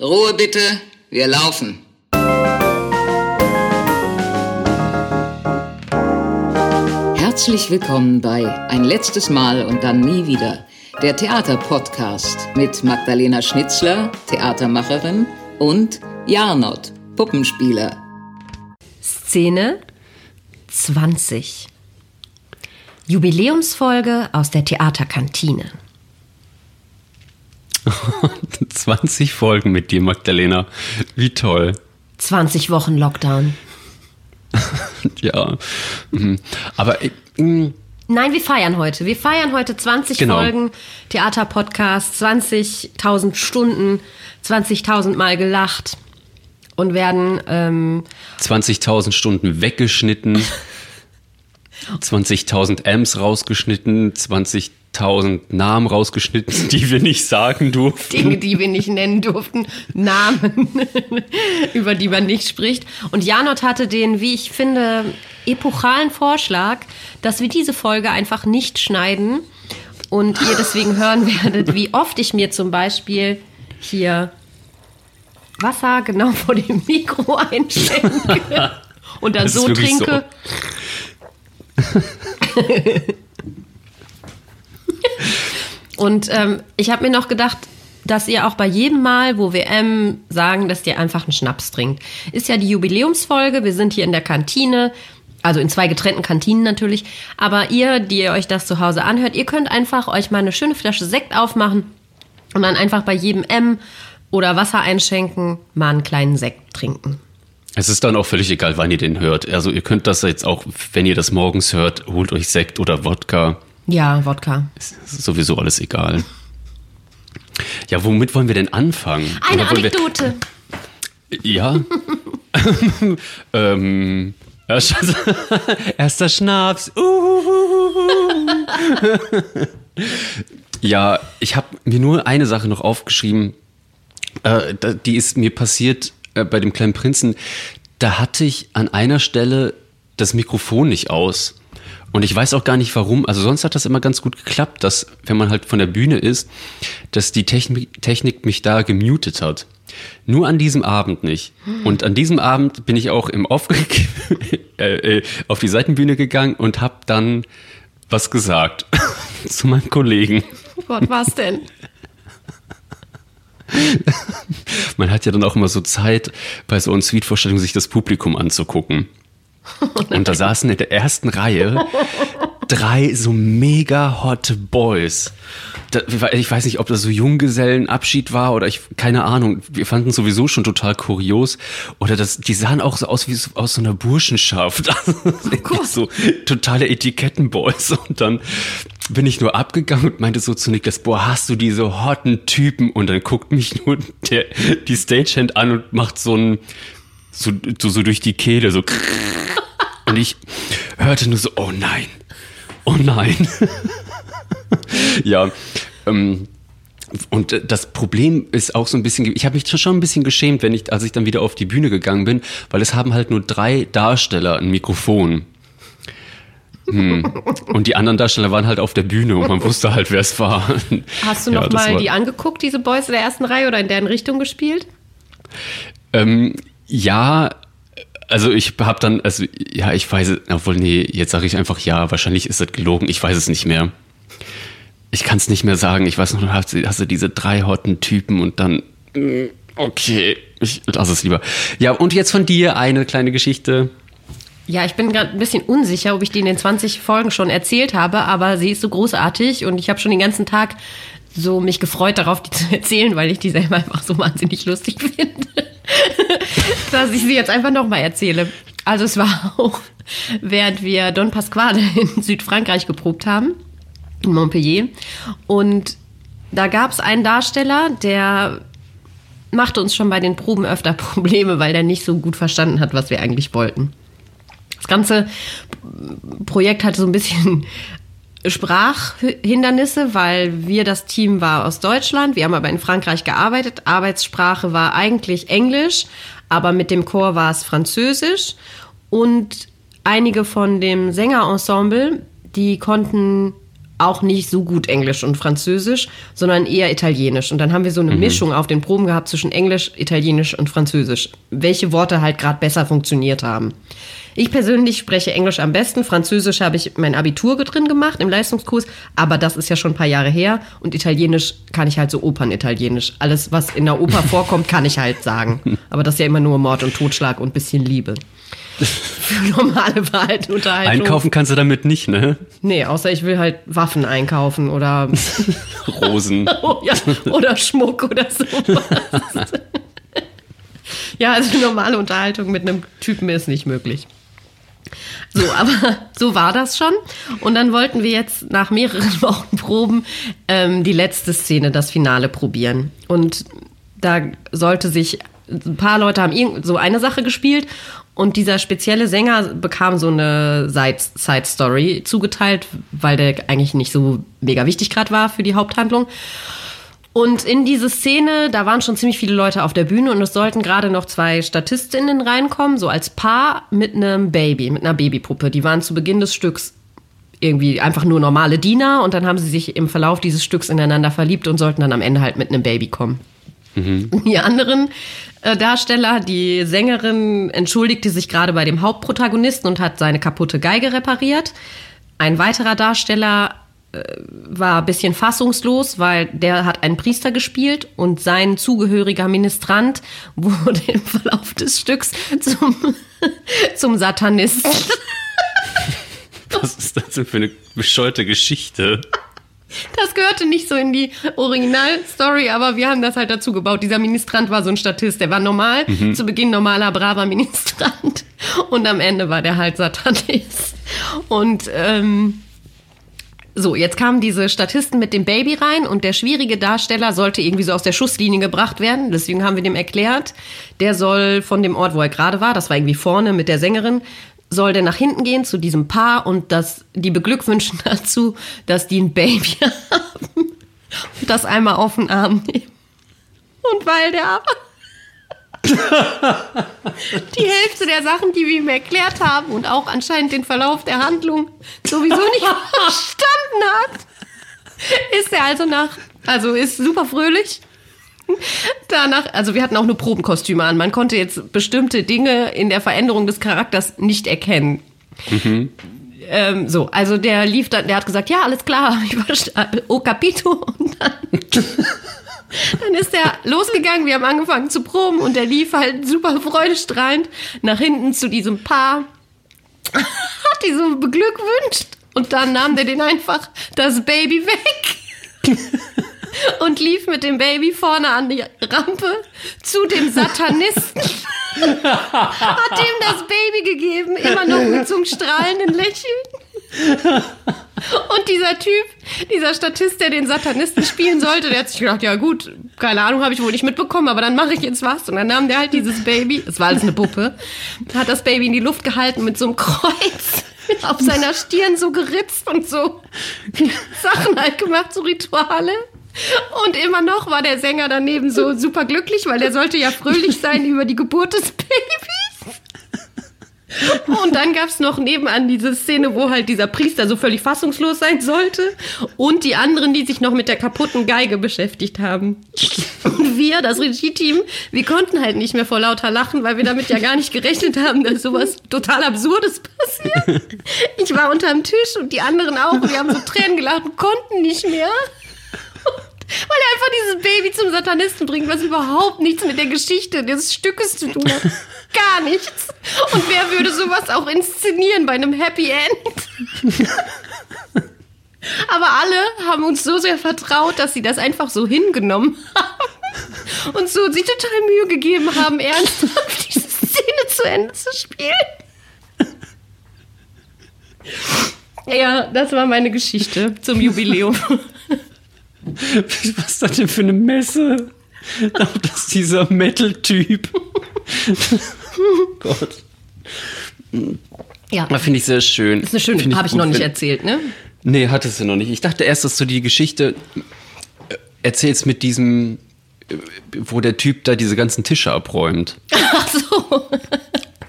Ruhe bitte, wir laufen. Herzlich willkommen bei Ein letztes Mal und dann nie wieder, der Theaterpodcast mit Magdalena Schnitzler, Theatermacherin, und Jarnot, Puppenspieler. Szene 20. Jubiläumsfolge aus der Theaterkantine. 20 Folgen mit dir, Magdalena. Wie toll. 20 Wochen Lockdown. ja. Mhm. Aber. Äh, mm. Nein, wir feiern heute. Wir feiern heute 20 genau. Folgen Theaterpodcast, 20.000 Stunden, 20.000 Mal gelacht und werden. Ähm 20.000 Stunden weggeschnitten. 20.000 Amps rausgeschnitten, 20 tausend Namen rausgeschnitten, die wir nicht sagen durften. Dinge, die wir nicht nennen durften. Namen, über die man nicht spricht. Und Janot hatte den, wie ich finde, epochalen Vorschlag, dass wir diese Folge einfach nicht schneiden und ihr deswegen hören werdet, wie oft ich mir zum Beispiel hier Wasser genau vor dem Mikro einschenke und dann so trinke. So. Und ähm, ich habe mir noch gedacht, dass ihr auch bei jedem Mal, wo wir M sagen, dass ihr einfach einen Schnaps trinkt. Ist ja die Jubiläumsfolge, wir sind hier in der Kantine, also in zwei getrennten Kantinen natürlich. Aber ihr, die ihr euch das zu Hause anhört, ihr könnt einfach euch mal eine schöne Flasche Sekt aufmachen und dann einfach bei jedem M oder Wasser einschenken, mal einen kleinen Sekt trinken. Es ist dann auch völlig egal, wann ihr den hört. Also ihr könnt das jetzt auch, wenn ihr das morgens hört, holt euch Sekt oder Wodka. Ja, Wodka. Ist sowieso alles egal. Ja, womit wollen wir denn anfangen? Eine Anekdote. Ja. ähm, erster Schnaps. ja, ich habe mir nur eine Sache noch aufgeschrieben. Äh, die ist mir passiert äh, bei dem kleinen Prinzen. Da hatte ich an einer Stelle das Mikrofon nicht aus. Und ich weiß auch gar nicht warum. Also sonst hat das immer ganz gut geklappt, dass, wenn man halt von der Bühne ist, dass die Technik, Technik mich da gemutet hat. Nur an diesem Abend nicht. Und an diesem Abend bin ich auch im Off äh, äh, auf die Seitenbühne gegangen und habe dann was gesagt zu meinem Kollegen. Oh Gott, was denn? Man hat ja dann auch immer so Zeit, bei so einer Suite-Vorstellung sich das Publikum anzugucken. Und da saßen in der ersten Reihe drei so mega hot Boys. ich weiß nicht, ob das so Junggesellenabschied war oder ich, keine Ahnung. Wir fanden sowieso schon total kurios. Oder das, die sahen auch so aus wie so, aus so einer Burschenschaft. Oh so totale Etikettenboys. Und dann bin ich nur abgegangen und meinte so zu Niklas, boah, hast du diese hotten Typen? Und dann guckt mich nur der, die Stagehand an und macht so ein, so, so, so durch die Kehle, so. Und ich hörte nur so, oh nein, oh nein. ja, ähm, und das Problem ist auch so ein bisschen, ich habe mich schon ein bisschen geschämt, wenn ich, als ich dann wieder auf die Bühne gegangen bin, weil es haben halt nur drei Darsteller ein Mikrofon. Hm. Und die anderen Darsteller waren halt auf der Bühne und man wusste halt, wer es war. Hast du noch ja, mal die angeguckt, diese Boys in der ersten Reihe oder in deren Richtung gespielt? Ähm, ja, also ich habe dann, also ja, ich weiß es, obwohl, nee, jetzt sage ich einfach ja, wahrscheinlich ist das gelogen, ich weiß es nicht mehr. Ich kann es nicht mehr sagen. Ich weiß noch, hast du, hast du diese drei hotten Typen und dann, mm, okay, ich lasse es lieber. Ja, und jetzt von dir eine kleine Geschichte. Ja, ich bin gerade ein bisschen unsicher, ob ich die in den 20 Folgen schon erzählt habe, aber sie ist so großartig und ich habe schon den ganzen Tag so mich gefreut darauf, die zu erzählen, weil ich die selber einfach so wahnsinnig lustig finde, dass ich sie jetzt einfach nochmal erzähle. Also es war auch, während wir Don Pasquale in Südfrankreich geprobt haben, in Montpellier. Und da gab es einen Darsteller, der machte uns schon bei den Proben öfter Probleme, weil der nicht so gut verstanden hat, was wir eigentlich wollten. Das ganze Projekt hatte so ein bisschen Sprachhindernisse, weil wir das Team war aus Deutschland. Wir haben aber in Frankreich gearbeitet. Arbeitssprache war eigentlich Englisch, aber mit dem Chor war es Französisch. Und einige von dem Sängerensemble, die konnten auch nicht so gut Englisch und Französisch, sondern eher Italienisch. Und dann haben wir so eine Mischung auf den Proben gehabt zwischen Englisch, Italienisch und Französisch. Welche Worte halt gerade besser funktioniert haben. Ich persönlich spreche Englisch am besten. Französisch habe ich mein Abitur drin gemacht im Leistungskurs, aber das ist ja schon ein paar Jahre her. Und Italienisch kann ich halt so Opernitalienisch. Alles, was in der Oper vorkommt, kann ich halt sagen. Aber das ist ja immer nur Mord und Totschlag und bisschen Liebe. Für normale Unterhaltung. Einkaufen kannst du damit nicht, ne? Nee, außer ich will halt Waffen einkaufen oder, Rosen. oh, ja, oder Schmuck oder sowas. ja, also normale Unterhaltung mit einem Typen ist nicht möglich. So, aber so war das schon. Und dann wollten wir jetzt nach mehreren Wochen Proben ähm, die letzte Szene, das Finale probieren. Und da sollte sich, ein paar Leute haben so eine Sache gespielt und dieser spezielle Sänger bekam so eine Side- Side-Story zugeteilt, weil der eigentlich nicht so mega wichtig gerade war für die Haupthandlung. Und in diese Szene, da waren schon ziemlich viele Leute auf der Bühne und es sollten gerade noch zwei Statistinnen reinkommen, so als Paar mit einem Baby, mit einer Babypuppe. Die waren zu Beginn des Stücks irgendwie einfach nur normale Diener und dann haben sie sich im Verlauf dieses Stücks ineinander verliebt und sollten dann am Ende halt mit einem Baby kommen. Die anderen äh, Darsteller, die Sängerin entschuldigte sich gerade bei dem Hauptprotagonisten und hat seine kaputte Geige repariert. Ein weiterer Darsteller war ein bisschen fassungslos, weil der hat einen Priester gespielt und sein zugehöriger Ministrant wurde im Verlauf des Stücks zum, zum Satanisten. Was ist das denn für eine bescheuerte Geschichte? Das gehörte nicht so in die Originalstory, aber wir haben das halt dazu gebaut. Dieser Ministrant war so ein Statist, der war normal, zu Beginn normaler, braver Ministrant und am Ende war der halt Satanist. Und ähm, so, jetzt kamen diese Statisten mit dem Baby rein und der schwierige Darsteller sollte irgendwie so aus der Schusslinie gebracht werden. Deswegen haben wir dem erklärt, der soll von dem Ort, wo er gerade war, das war irgendwie vorne mit der Sängerin, soll der nach hinten gehen zu diesem Paar und das, die beglückwünschen dazu, dass die ein Baby haben und das einmal auf den Arm nehmen. Und weil der aber die Hälfte der Sachen, die wir ihm erklärt haben und auch anscheinend den Verlauf der Handlung sowieso nicht verstanden hat, ist er also nach, also ist super fröhlich. Danach, also wir hatten auch nur Probenkostüme an. Man konnte jetzt bestimmte Dinge in der Veränderung des Charakters nicht erkennen. Ähm, so, also der lief dann, der hat gesagt, ja, alles klar, ich verstehe, oh Capito. Und dann, dann ist er losgegangen, wir haben angefangen zu proben und der lief halt super freudestrahlend nach hinten zu diesem Paar, hat die so beglückwünscht und dann nahm der den einfach das Baby weg. Und lief mit dem Baby vorne an die Rampe zu dem Satanisten. Hat ihm das Baby gegeben, immer noch mit so einem strahlenden Lächeln. Und dieser Typ, dieser Statist, der den Satanisten spielen sollte, der hat sich gedacht, ja gut, keine Ahnung, habe ich wohl nicht mitbekommen, aber dann mache ich jetzt was. Und dann nahm der halt dieses Baby, es war alles eine Puppe, hat das Baby in die Luft gehalten mit so einem Kreuz auf seiner Stirn so geritzt und so Sachen halt gemacht, so Rituale. Und immer noch war der Sänger daneben so super glücklich, weil der sollte ja fröhlich sein über die Geburt des Babys. Und dann gab es noch nebenan diese Szene, wo halt dieser Priester so völlig fassungslos sein sollte und die anderen, die sich noch mit der kaputten Geige beschäftigt haben. Und wir, das Regie-Team, wir konnten halt nicht mehr vor lauter Lachen, weil wir damit ja gar nicht gerechnet haben, dass sowas total Absurdes passiert. Ich war unterm Tisch und die anderen auch. Und wir haben so Tränen gelacht und konnten nicht mehr. Weil er einfach dieses Baby zum Satanisten bringt, was überhaupt nichts mit der Geschichte des Stückes zu tun hat. Gar nichts. Und wer würde sowas auch inszenieren bei einem Happy End? Aber alle haben uns so sehr vertraut, dass sie das einfach so hingenommen haben und so sich total Mühe gegeben haben, ernsthaft diese Szene zu Ende zu spielen. Ja, das war meine Geschichte zum Jubiläum. Was ist das denn für eine Messe? Auch das ist dieser Metal-Typ. Gott. Ja, Das finde ich sehr schön. das ist eine schöne, habe ich noch nicht erzählt, ne? Nee, hattest du noch nicht. Ich dachte erst, dass du die Geschichte äh, erzählst mit diesem, äh, wo der Typ da diese ganzen Tische abräumt. Ach so.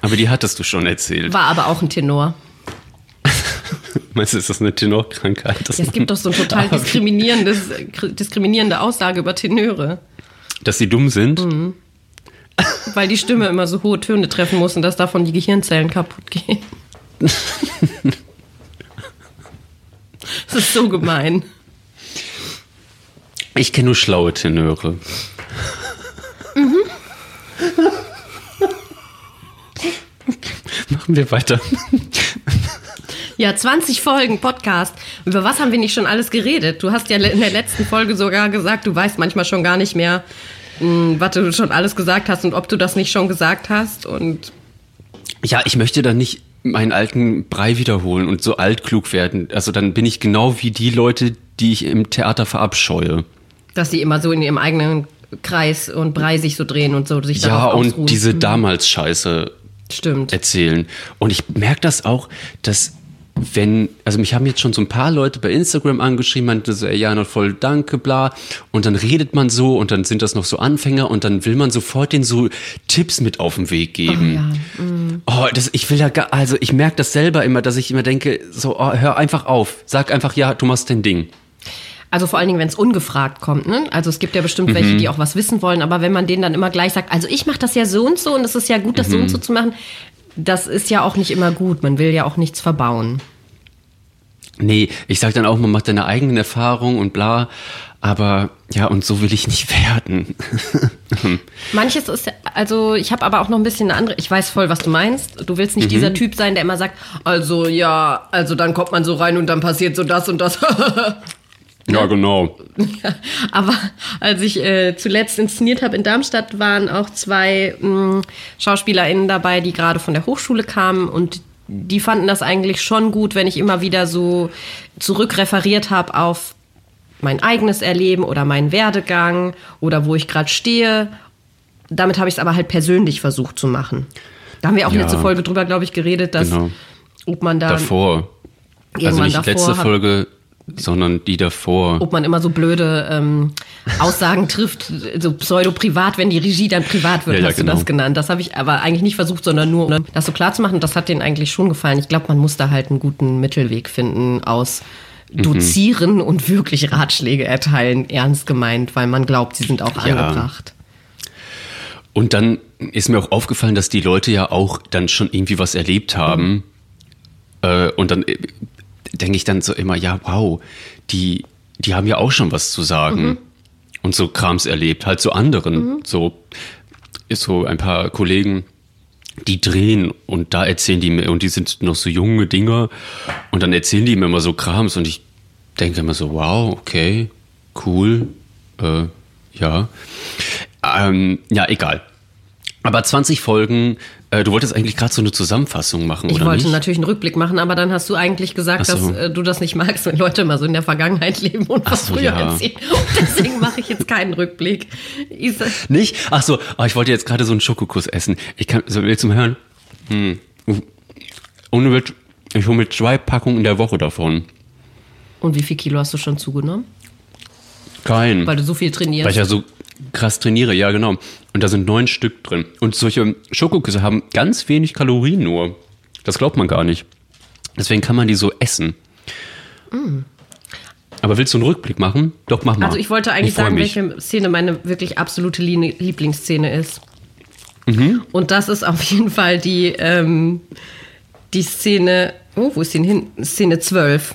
Aber die hattest du schon erzählt. War aber auch ein Tenor. Meinst du, ist das eine Tenorkrankheit? Ja, es gibt doch so ein total diskriminierendes, diskriminierende Aussage über Tenöre. Dass sie dumm sind? Mhm. Weil die Stimme immer so hohe Töne treffen muss und dass davon die Gehirnzellen kaputt gehen. Das ist so gemein. Ich kenne nur schlaue Tenöre. Mhm. Machen wir weiter. Ja, 20 Folgen Podcast. Über was haben wir nicht schon alles geredet? Du hast ja in der letzten Folge sogar gesagt, du weißt manchmal schon gar nicht mehr, hm, was du schon alles gesagt hast und ob du das nicht schon gesagt hast. Und ja, ich möchte da nicht meinen alten Brei wiederholen und so altklug werden. Also dann bin ich genau wie die Leute, die ich im Theater verabscheue. Dass sie immer so in ihrem eigenen Kreis und Brei sich so drehen und so sich Ja, und ausruhen. diese mhm. damals Scheiße Stimmt. erzählen. Und ich merke das auch, dass wenn, also mich haben jetzt schon so ein paar Leute bei Instagram angeschrieben, meinte so, ey, ja, noch voll danke, bla. Und dann redet man so und dann sind das noch so Anfänger und dann will man sofort den so Tipps mit auf den Weg geben. Oh, ja. mm. oh das, ich will ja gar, also ich merke das selber immer, dass ich immer denke, so, oh, hör einfach auf. Sag einfach, ja, du machst dein Ding. Also vor allen Dingen, wenn es ungefragt kommt. Ne? Also es gibt ja bestimmt mhm. welche, die auch was wissen wollen, aber wenn man denen dann immer gleich sagt, also ich mache das ja so und so und es ist ja gut, das mhm. so und mhm. so zu machen, das ist ja auch nicht immer gut. Man will ja auch nichts verbauen. Nee, ich sag dann auch, man macht seine eigenen Erfahrungen und bla. Aber ja, und so will ich nicht werden. Manches ist, also ich habe aber auch noch ein bisschen eine andere, ich weiß voll, was du meinst. Du willst nicht mhm. dieser Typ sein, der immer sagt, also ja, also dann kommt man so rein und dann passiert so das und das. ja, genau. Ja, aber als ich äh, zuletzt inszeniert habe in Darmstadt, waren auch zwei mh, mm, SchauspielerInnen dabei, die gerade von der Hochschule kamen und die fanden das eigentlich schon gut, wenn ich immer wieder so zurückreferiert habe auf mein eigenes Erleben oder meinen Werdegang oder wo ich gerade stehe. Damit habe ich es aber halt persönlich versucht zu machen. Da haben wir auch ja, letzte Folge drüber, glaube ich, geredet, dass genau. ob man da davor, also nicht letzte Folge, sondern die davor. Ob man immer so blöde ähm, Aussagen trifft, so pseudo-privat, wenn die Regie dann privat wird, ja, hast ja, genau. du das genannt. Das habe ich aber eigentlich nicht versucht, sondern nur, um das so klar zu machen. Das hat denen eigentlich schon gefallen. Ich glaube, man muss da halt einen guten Mittelweg finden aus dozieren mhm. und wirklich Ratschläge erteilen, ernst gemeint, weil man glaubt, sie sind auch ja. angebracht. Und dann ist mir auch aufgefallen, dass die Leute ja auch dann schon irgendwie was erlebt haben. Mhm. Äh, und dann äh, denke ich dann so immer, ja, wow, die, die haben ja auch schon was zu sagen. Mhm. Und so Krams erlebt, halt zu anderen. Mhm. So, so ein paar Kollegen, die drehen und da erzählen die mir, und die sind noch so junge Dinger und dann erzählen die mir immer so Krams und ich denke immer so, wow, okay, cool, äh, ja. Ähm, ja, egal. Aber 20 Folgen, äh, du wolltest eigentlich gerade so eine Zusammenfassung machen, ich oder? Ich wollte nicht? natürlich einen Rückblick machen, aber dann hast du eigentlich gesagt, so. dass äh, du das nicht magst, wenn Leute immer so in der Vergangenheit leben und was so, früher ja. erzählen. Und deswegen mache ich jetzt keinen Rückblick. nicht? Ach so, oh, ich wollte jetzt gerade so einen Schokokuss essen. Ich kann, so, willst du mal hören? Hm. Ohne Witz, ich hole mir zwei Packungen in der Woche davon. Und wie viel Kilo hast du schon zugenommen? Kein. Weil du so viel trainierst. Weil ich ja so krass trainiere, ja genau. Und da sind neun Stück drin. Und solche Schokoküsse haben ganz wenig Kalorien nur. Das glaubt man gar nicht. Deswegen kann man die so essen. Mm. Aber willst du einen Rückblick machen? Doch, mach mal. Also ich wollte eigentlich ich sagen, welche Szene meine wirklich absolute Lieblingsszene ist. Mhm. Und das ist auf jeden Fall die, ähm, die Szene, oh, wo ist die hin? Szene 12.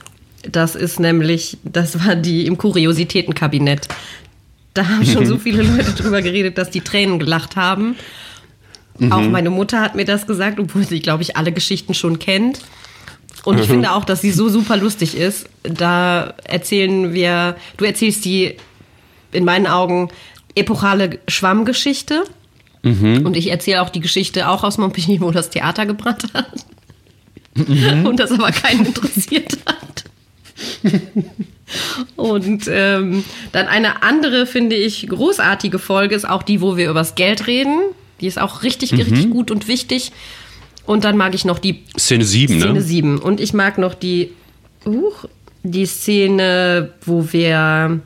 Das ist nämlich, das war die im Kuriositätenkabinett. Da haben schon so viele Leute drüber geredet, dass die Tränen gelacht haben. Mhm. Auch meine Mutter hat mir das gesagt, obwohl sie, glaube ich, alle Geschichten schon kennt. Und ich mhm. finde auch, dass sie so super lustig ist. Da erzählen wir, du erzählst die in meinen Augen epochale Schwammgeschichte. Mhm. Und ich erzähle auch die Geschichte auch aus Montpellier, wo das Theater gebrannt hat. Mhm. Und das aber keinen interessiert hat. Und ähm, dann eine andere, finde ich, großartige Folge ist auch die, wo wir übers Geld reden. Die ist auch richtig, mhm. richtig gut und wichtig. Und dann mag ich noch die Szene 7, Szene ne? 7. Und ich mag noch die, uh, die Szene, wo wir,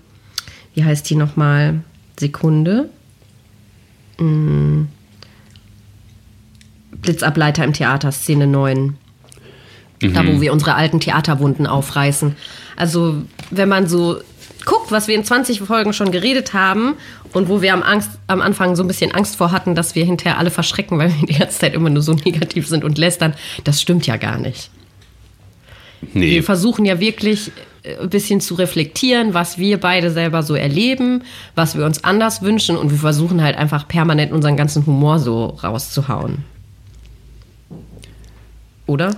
wie heißt die nochmal? Sekunde. Hm. Blitzableiter im Theater, Szene 9. Da, wo wir unsere alten Theaterwunden aufreißen. Also, wenn man so guckt, was wir in 20 Folgen schon geredet haben und wo wir am, Angst, am Anfang so ein bisschen Angst vor hatten, dass wir hinterher alle verschrecken, weil wir die ganze Zeit immer nur so negativ sind und lästern, das stimmt ja gar nicht. Nee. Wir versuchen ja wirklich äh, ein bisschen zu reflektieren, was wir beide selber so erleben, was wir uns anders wünschen und wir versuchen halt einfach permanent unseren ganzen Humor so rauszuhauen. Oder?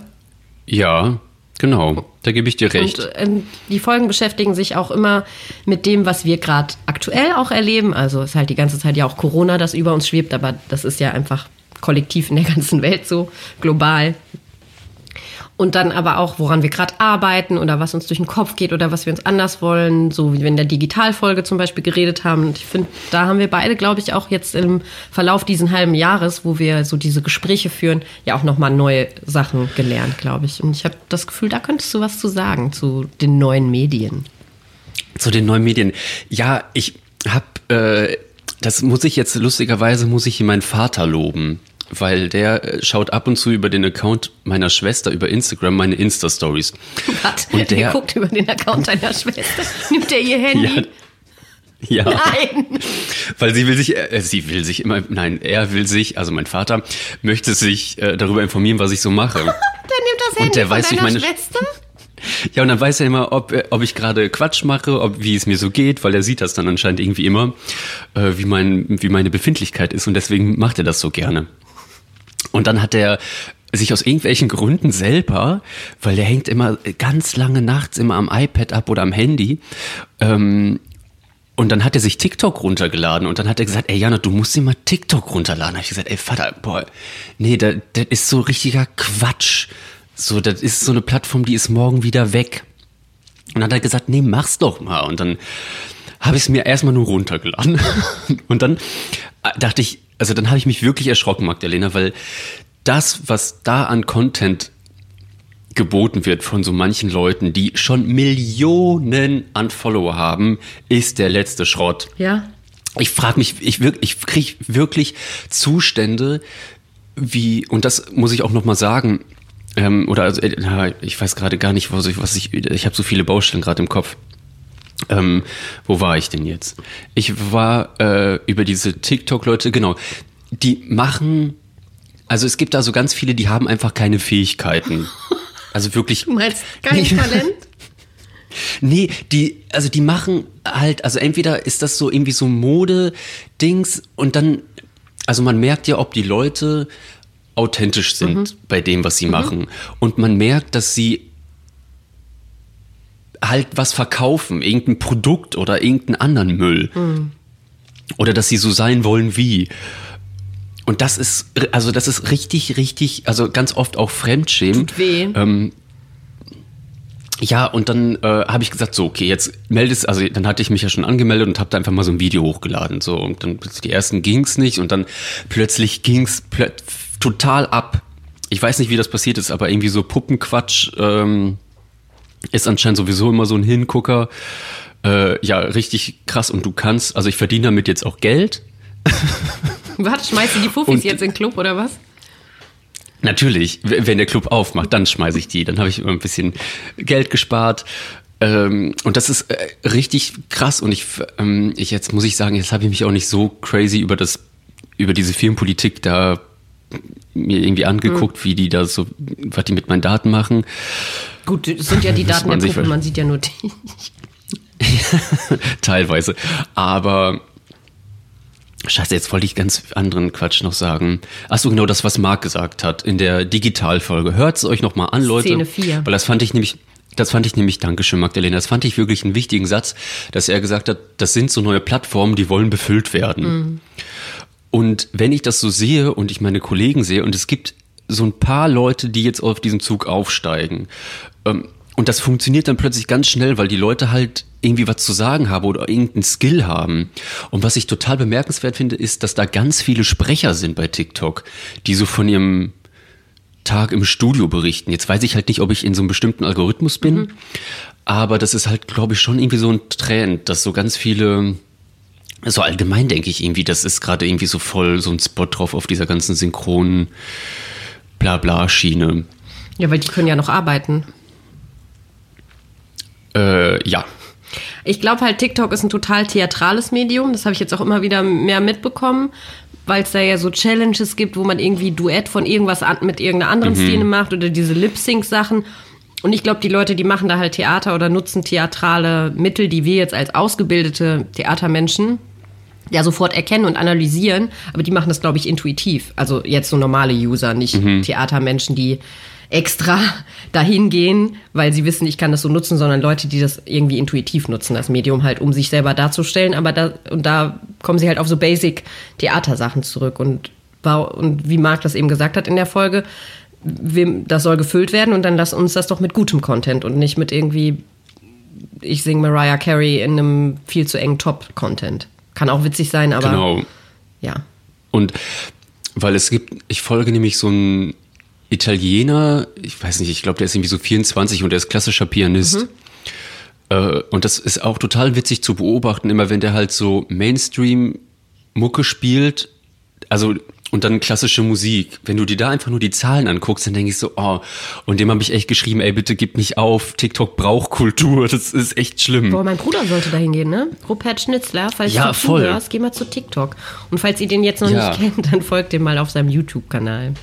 Ja, genau. Da gebe ich dir recht. Und ähm, die Folgen beschäftigen sich auch immer mit dem, was wir gerade aktuell auch erleben. Also ist halt die ganze Zeit ja auch Corona, das über uns schwebt, aber das ist ja einfach kollektiv in der ganzen Welt so, global. Und dann aber auch, woran wir gerade arbeiten oder was uns durch den Kopf geht oder was wir uns anders wollen, so wie wir in der Digitalfolge zum Beispiel geredet haben. Und ich finde, da haben wir beide, glaube ich, auch jetzt im Verlauf diesen halben Jahres, wo wir so diese Gespräche führen, ja auch nochmal neue Sachen gelernt, glaube ich. Und ich habe das Gefühl, da könntest du was zu sagen zu den neuen Medien. Zu den neuen Medien. Ja, ich habe, äh, das muss ich jetzt lustigerweise, muss ich meinen Vater loben weil der äh, schaut ab und zu über den Account meiner Schwester über Instagram meine Insta-Stories. Was? Und der, der guckt über den Account deiner Schwester. Nimmt er ihr Handy? Ja. ja. Nein. Weil sie will sich, äh, sie will sich immer, nein, er will sich, also mein Vater möchte sich äh, darüber informieren, was ich so mache. der nimmt das Handy und der von weiß, deiner meine Schwester? Ja, und dann weiß er immer, ob, äh, ob ich gerade Quatsch mache, ob, wie es mir so geht, weil er sieht das dann anscheinend irgendwie immer, äh, wie, mein, wie meine Befindlichkeit ist und deswegen macht er das so gerne. Und dann hat er sich aus irgendwelchen Gründen selber, weil der hängt immer ganz lange nachts immer am iPad ab oder am Handy. Ähm, und dann hat er sich TikTok runtergeladen und dann hat er gesagt, ey Jana, du musst dir mal TikTok runterladen. Da habe ich gesagt, ey Vater, boah, nee, das, das ist so richtiger Quatsch. So, das ist so eine Plattform, die ist morgen wieder weg. Und dann hat er gesagt, nee, mach's doch mal. Und dann habe ich es mir erstmal nur runtergeladen. und dann äh, dachte ich, also dann habe ich mich wirklich erschrocken, Magdalena, weil das, was da an Content geboten wird von so manchen Leuten, die schon Millionen an Follower haben, ist der letzte Schrott. Ja. Ich frage mich, ich, ich kriege wirklich Zustände, wie, und das muss ich auch nochmal sagen, ähm, oder also, äh, ich weiß gerade gar nicht, was ich, was ich, ich habe so viele Baustellen gerade im Kopf. Ähm, wo war ich denn jetzt? Ich war äh, über diese TikTok-Leute, genau. Die machen, also es gibt da so ganz viele, die haben einfach keine Fähigkeiten. Also wirklich. Du meinst kein Talent? Nee, die, also die machen halt, also entweder ist das so irgendwie so Mode-Dings und dann, also man merkt ja, ob die Leute authentisch sind mhm. bei dem, was sie mhm. machen. Und man merkt, dass sie halt was verkaufen, irgendein Produkt oder irgendeinen anderen Müll. Mhm. Oder dass sie so sein wollen wie. Und das ist, also das ist richtig, richtig, also ganz oft auch Fremdschämen. Tut weh. Ähm, ja, und dann äh, habe ich gesagt, so, okay, jetzt meldest, also dann hatte ich mich ja schon angemeldet und habe da einfach mal so ein Video hochgeladen. So, und dann die ersten ging's nicht und dann plötzlich ging's plö total ab. Ich weiß nicht, wie das passiert ist, aber irgendwie so Puppenquatsch. Ähm, ist anscheinend sowieso immer so ein Hingucker. Äh, ja, richtig krass. Und du kannst, also ich verdiene damit jetzt auch Geld. Warte, schmeißt du die Fuffis und, jetzt in den Club oder was? Natürlich, wenn der Club aufmacht, dann schmeiße ich die. Dann habe ich immer ein bisschen Geld gespart. Ähm, und das ist äh, richtig krass. Und ich, ähm, ich jetzt muss ich sagen, jetzt habe ich mich auch nicht so crazy über das, über diese Firmenpolitik da mir irgendwie angeguckt, mhm. wie die da so, was die mit meinen Daten machen. Gut, es sind ja die Daten man der Puppen, man sieht ja nur die. Teilweise. Aber Scheiße, jetzt wollte ich ganz anderen Quatsch noch sagen. Achso, genau das, was Marc gesagt hat in der Digitalfolge. Hört es euch nochmal an, Leute. Szene 4. Weil das fand ich nämlich, das fand ich nämlich, Dankeschön, Magdalena, das fand ich wirklich einen wichtigen Satz, dass er gesagt hat, das sind so neue Plattformen, die wollen befüllt werden. Mhm. Und wenn ich das so sehe und ich meine Kollegen sehe, und es gibt so ein paar Leute, die jetzt auf diesen Zug aufsteigen, ähm, und das funktioniert dann plötzlich ganz schnell, weil die Leute halt irgendwie was zu sagen haben oder irgendeinen Skill haben. Und was ich total bemerkenswert finde, ist, dass da ganz viele Sprecher sind bei TikTok, die so von ihrem Tag im Studio berichten. Jetzt weiß ich halt nicht, ob ich in so einem bestimmten Algorithmus bin, mhm. aber das ist halt, glaube ich, schon irgendwie so ein Trend, dass so ganz viele so allgemein denke ich irgendwie, das ist gerade irgendwie so voll so ein Spot drauf auf dieser ganzen synchronen Blabla-Schiene. Ja, weil die können ja noch arbeiten. Äh, ja. Ich glaube halt, TikTok ist ein total theatrales Medium. Das habe ich jetzt auch immer wieder mehr mitbekommen, weil es da ja so Challenges gibt, wo man irgendwie Duett von irgendwas an, mit irgendeiner anderen Szene macht oder diese Lip-Sync-Sachen. Und ich glaube, die Leute, die machen da halt Theater oder nutzen theatrale Mittel, die wir jetzt als ausgebildete Theatermenschen ja sofort erkennen und analysieren, aber die machen das, glaube ich, intuitiv. Also jetzt so normale User, nicht Theatermenschen, die extra dahin gehen, weil sie wissen, ich kann das so nutzen, sondern Leute, die das irgendwie intuitiv nutzen, das Medium halt, um sich selber darzustellen. Aber da, und da kommen sie halt auf so basic Theatersachen zurück. Und, und wie Marc das eben gesagt hat in der Folge, das soll gefüllt werden und dann lass uns das doch mit gutem Content und nicht mit irgendwie, ich singe Mariah Carey in einem viel zu engen Top-Content. Kann auch witzig sein, aber Genau. ja. Und weil es gibt, ich folge nämlich so einen Italiener, ich weiß nicht, ich glaube, der ist irgendwie so 24 und der ist klassischer Pianist. Äh, und das ist auch total witzig zu beobachten, immer wenn der halt so Mainstream-Mucke spielt, also und dann klassische Musik. Wenn du dir da einfach nur die Zahlen anguckst, dann denke ich so, oh, und dem habe ich echt geschrieben, ey, bitte gib nicht auf, TikTok braucht Kultur, das ist echt schlimm. Boah, mein Bruder sollte da hingehen, ne? Rupert Schnitzler, falls Ja, du voll. zuhörst, geh mal zu TikTok. Und falls ihr den jetzt noch Ja. nicht kennt, dann folgt dem mal auf seinem YouTube-Kanal.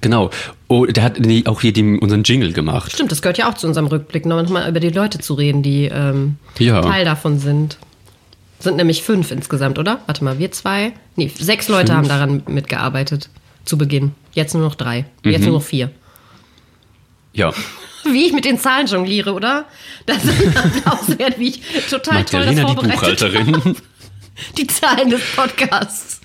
Genau. Oh, der hat auch hier den, unseren Jingle gemacht. Stimmt, das gehört ja auch zu unserem Rückblick, noch mal über die Leute zu reden, die ähm, Ja. Teil davon sind. Sind nämlich fünf insgesamt, oder? Warte mal, wir zwei? Nee, sechs Leute haben daran mitgearbeitet. Zu Beginn. Jetzt nur noch drei. Mhm. Jetzt nur noch vier. Ja. Wie ich mit den Zahlen jongliere, oder? Das ist Applaus wert, wie ich total toll das Magdalena, die vorbereitet habe. Buchhalterin. Die Zahlen des Podcasts.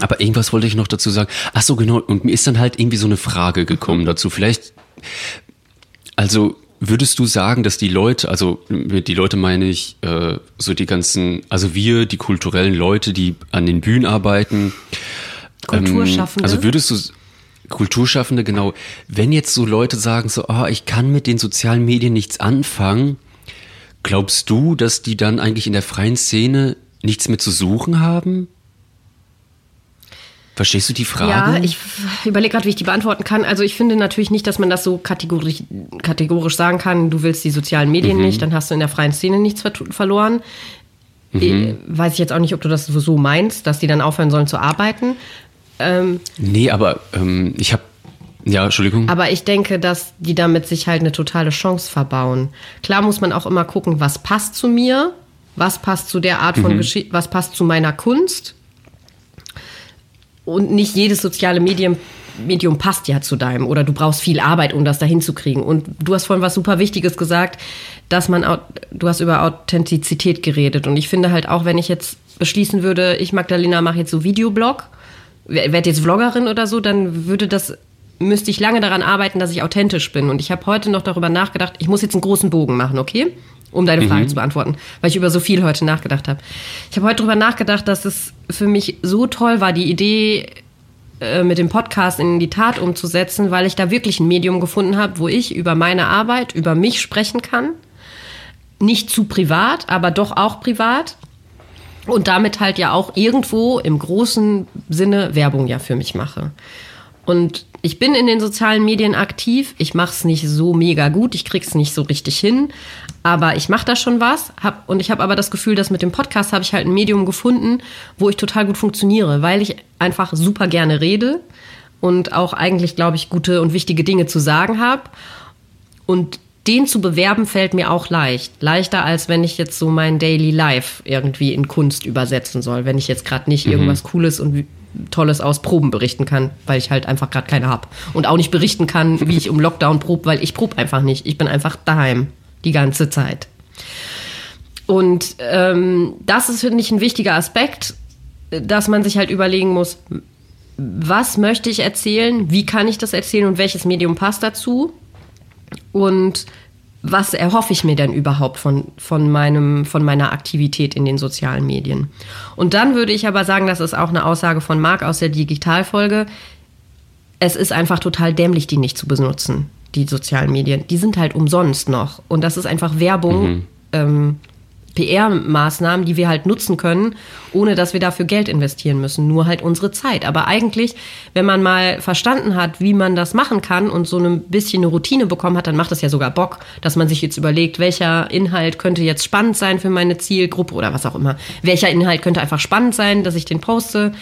Aber irgendwas wollte ich noch dazu sagen. Ach so, genau. Und mir ist dann halt irgendwie so eine Frage gekommen dazu. Vielleicht, also würdest du sagen, dass die Leute, also mit die Leute meine ich, äh, so die ganzen, also wir, die kulturellen Leute, die an den Bühnen arbeiten, Kulturschaffende. also würdest du Kulturschaffende, genau, wenn jetzt so Leute sagen, so, ah, ich kann mit den sozialen Medien nichts anfangen, glaubst du, dass die dann eigentlich in der freien Szene nichts mehr zu suchen haben? Verstehst du die Frage? Ja, ich überlege gerade, wie ich die beantworten kann. Also ich finde natürlich nicht, dass man das so kategorisch, kategorisch sagen kann, du willst die sozialen Medien Mhm. nicht, dann hast du in der freien Szene nichts ver verloren. Mhm. Äh, Weiß ich jetzt auch nicht, ob du das so meinst, dass die dann aufhören sollen zu arbeiten. Nee, aber ähm, ich habe, ja, Entschuldigung. Aber ich denke, dass die damit sich halt eine totale Chance verbauen. Klar muss man auch immer gucken, was passt zu mir, was passt zu der Art von Geschichte, was passt zu meiner Kunst. Und nicht jedes soziale Medium, Medium passt ja zu deinem oder du brauchst viel Arbeit, um das dahin zu kriegen. Und du hast vorhin was super Wichtiges gesagt, dass man, du hast über Authentizität geredet. Und ich finde halt auch, wenn ich jetzt beschließen würde, ich Magdalena mache jetzt so Videoblog, werde jetzt Vloggerin oder so, dann würde das müsste ich lange daran arbeiten, dass ich authentisch bin. Und ich habe heute noch darüber nachgedacht, ich muss jetzt einen großen Bogen machen, okay? Um deine Frage zu beantworten, weil ich über so viel heute nachgedacht habe. Ich habe heute darüber nachgedacht, dass es für mich so toll war, die Idee äh, mit dem Podcast in die Tat umzusetzen, weil ich da wirklich ein Medium gefunden habe, wo ich über meine Arbeit, über mich sprechen kann. Nicht zu privat, aber doch auch privat. Und damit halt ja auch irgendwo im großen Sinne Werbung ja für mich mache. Und ich bin in den sozialen Medien aktiv. Ich mache es nicht so mega gut. Ich krieg's nicht so richtig hin. Aber ich mache da schon was. Hab, und ich habe aber das Gefühl, dass mit dem Podcast habe ich halt ein Medium gefunden, wo ich total gut funktioniere, weil ich einfach super gerne rede und auch eigentlich, glaube ich, gute und wichtige Dinge zu sagen habe. Und den zu bewerben fällt mir auch leicht. Leichter als wenn ich jetzt so mein Daily Life irgendwie in Kunst übersetzen soll. Wenn ich jetzt gerade nicht irgendwas Cooles und Tolles aus Proben berichten kann, weil ich halt einfach gerade keine hab. Und auch nicht berichten kann, wie ich im Lockdown probe, weil ich probe einfach nicht. Ich bin einfach daheim die ganze Zeit. Und ähm, das ist, finde ich, ein wichtiger Aspekt, dass man sich halt überlegen muss, was möchte ich erzählen, wie kann ich das erzählen und welches Medium passt dazu und was erhoffe ich mir denn überhaupt von, von, meinem, von meiner Aktivität in den sozialen Medien. Und dann würde ich aber sagen, das ist auch eine Aussage von Marc aus der Digitalfolge, es ist einfach total dämlich, die nicht zu benutzen, die sozialen Medien. Die sind halt umsonst noch. Und das ist einfach Werbung. Ähm, PR-Maßnahmen, die wir halt nutzen können, ohne dass wir dafür Geld investieren müssen. Nur halt unsere Zeit. Aber eigentlich, wenn man mal verstanden hat, wie man das machen kann und so ein bisschen eine Routine bekommen hat, dann macht es ja sogar Bock, dass man sich jetzt überlegt, welcher Inhalt könnte jetzt spannend sein für meine Zielgruppe oder was auch immer. Welcher Inhalt könnte einfach spannend sein, dass ich den poste.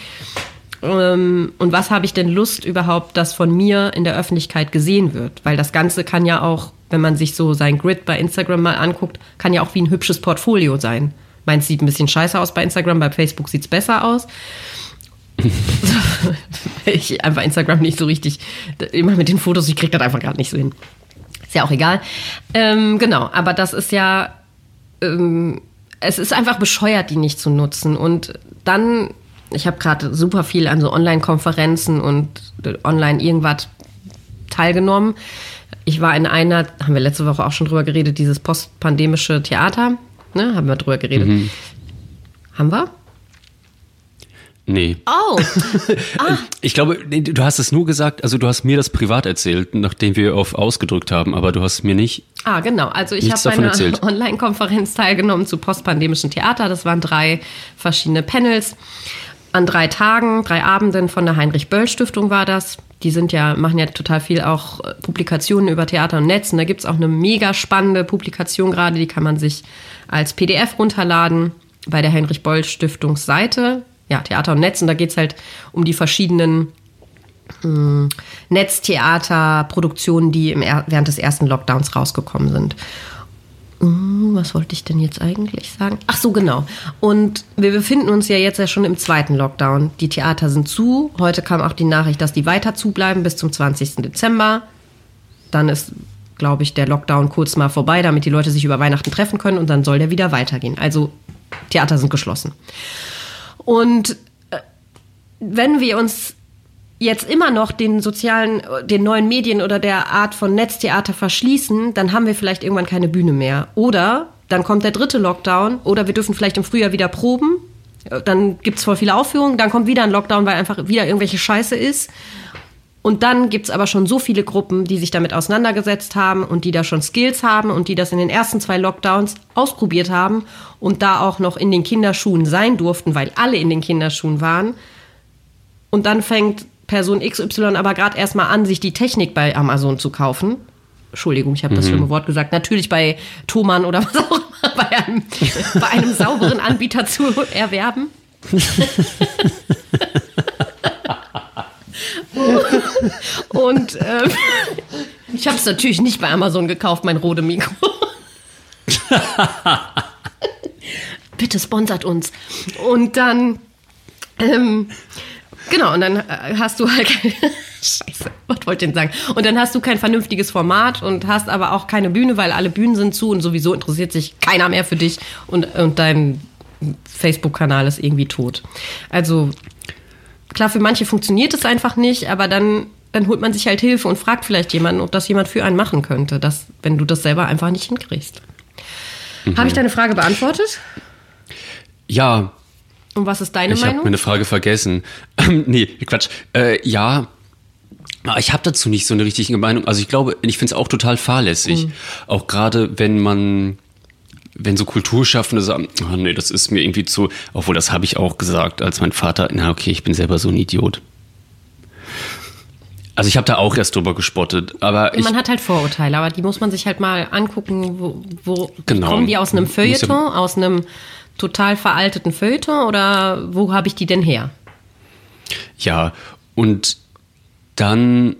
Ähm, und was habe ich denn Lust überhaupt, dass von mir in der Öffentlichkeit gesehen wird? Weil das Ganze kann ja auch, wenn man sich so sein Grid bei Instagram mal anguckt, kann ja auch wie ein hübsches Portfolio sein. Meins sieht ein bisschen scheiße aus bei Instagram, bei Facebook sieht es besser aus. ich einfach Instagram nicht so richtig, immer mit den Fotos, ich kriege das einfach gerade nicht so hin. Ist ja auch egal. Ähm, genau, aber das ist ja, ähm, es ist einfach bescheuert, die nicht zu nutzen. Und dann ich habe gerade super viel an so Online-Konferenzen und online irgendwas teilgenommen. Ich war in einer, haben wir letzte Woche auch schon drüber geredet, dieses postpandemische Theater. Ne, haben wir drüber geredet. Mhm. Haben wir? Nee. Oh. Ah. Ich glaube, du hast es nur gesagt, also du hast mir das privat erzählt, nachdem wir auf ausgedrückt haben, aber du hast mir nicht. Ah, genau. Also ich habe bei einer Online-Konferenz teilgenommen zu postpandemischen Theater. Das waren drei verschiedene Panels an drei Tagen, drei Abenden von der Heinrich-Böll-Stiftung war das. Die sind ja, machen ja total viel auch äh, Publikationen über Theater und Netz. Und da gibt es auch eine mega spannende Publikation gerade, die kann man sich als PDF runterladen bei der Heinrich-Böll-Stiftungsseite. Ja, Theater und Netz. Und da geht es halt um die verschiedenen hm, Netztheaterproduktionen, die im, während des ersten Lockdowns rausgekommen sind. Hm, was wollte ich denn jetzt eigentlich sagen? Ach so, genau. Und wir befinden uns ja jetzt ja schon im zweiten Lockdown. Die Theater sind zu. Heute kam auch die Nachricht, dass die weiter zubleiben bis zum 20. Dezember. Dann ist, glaube ich, der Lockdown kurz mal vorbei, damit die Leute sich über Weihnachten treffen können und dann soll der wieder weitergehen. Also Theater sind geschlossen. Und äh, wenn wir uns jetzt immer noch den sozialen, den neuen Medien oder der Art von Netztheater verschließen, dann haben wir vielleicht irgendwann keine Bühne mehr. Oder dann kommt der dritte Lockdown oder wir dürfen vielleicht im Frühjahr wieder proben. Dann gibt es voll viele Aufführungen, dann kommt wieder ein Lockdown, weil einfach wieder irgendwelche Scheiße ist. Und dann gibt es aber schon so viele Gruppen, die sich damit auseinandergesetzt haben und die da schon Skills haben und die das in den ersten zwei Lockdowns ausprobiert haben und da auch noch in den Kinderschuhen sein durften, weil alle in den Kinderschuhen waren. Und dann fängt Person XY aber gerade erstmal an, sich die Technik bei Amazon zu kaufen. Entschuldigung, ich habe das mhm. schlimme Wort gesagt. Natürlich bei Thomann oder was auch immer, bei einem, bei einem sauberen Anbieter zu erwerben. Und äh, ich habe es natürlich nicht bei Amazon gekauft, mein Rode Mikro. Bitte sponsert uns. Und dann ähm, Genau, und dann äh, hast du halt Scheiße, was wollte ich denn sagen? Und dann hast du kein vernünftiges Format und hast aber auch keine Bühne, weil alle Bühnen sind zu und sowieso interessiert sich keiner mehr für dich und, und dein Facebook-Kanal ist irgendwie tot. Also klar, für manche funktioniert es einfach nicht, aber dann, dann holt man sich halt Hilfe und fragt vielleicht jemanden, ob das jemand für einen machen könnte, dass, wenn du das selber einfach nicht hinkriegst. Mhm. Habe ich deine Frage beantwortet? Ja, und was ist deine ich Meinung? Ich habe meine Frage vergessen. nee, Quatsch. Äh, ja, ich habe dazu nicht so eine richtige Meinung. Also ich glaube, ich finde es auch total fahrlässig. Mhm. Auch gerade, wenn man, wenn so Kulturschaffende sagen, oh nee, das ist mir irgendwie zu, obwohl das habe ich auch gesagt, als mein Vater, na okay, ich bin selber so ein Idiot. Also ich habe da auch erst drüber gespottet, aber man hat halt Vorurteile, aber die muss man sich halt mal angucken, wo, wo genau. kommen die aus einem Feuilleton, ja aus einem total veralteten Feuilleton oder wo habe ich die denn her? Ja, und dann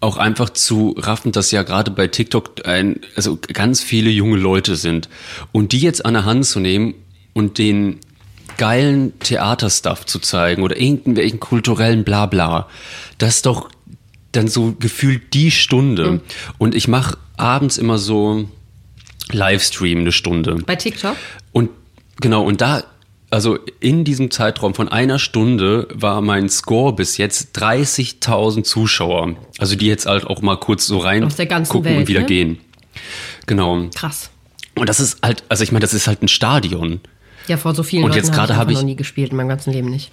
auch einfach zu raffen, dass ja gerade bei TikTok ein, also ganz viele junge Leute sind. Und die jetzt an der Hand zu nehmen und den geilen Theaterstuff zu zeigen oder irgendwelchen kulturellen Blabla, das ist doch dann so gefühlt die Stunde. Mhm. Und ich mache abends immer so Livestream eine Stunde. Bei TikTok? Und Genau, und da, also in diesem Zeitraum von einer Stunde war mein Score bis jetzt 30.000 Zuschauer. Also die jetzt halt auch mal kurz so rein gucken Welt, und wieder ne? gehen. Genau. Krass. Und das ist halt, also ich meine, das ist halt ein Stadion. Ja, vor so vielen und Leuten jetzt gerade habe ich noch nie gespielt in meinem ganzen Leben nicht.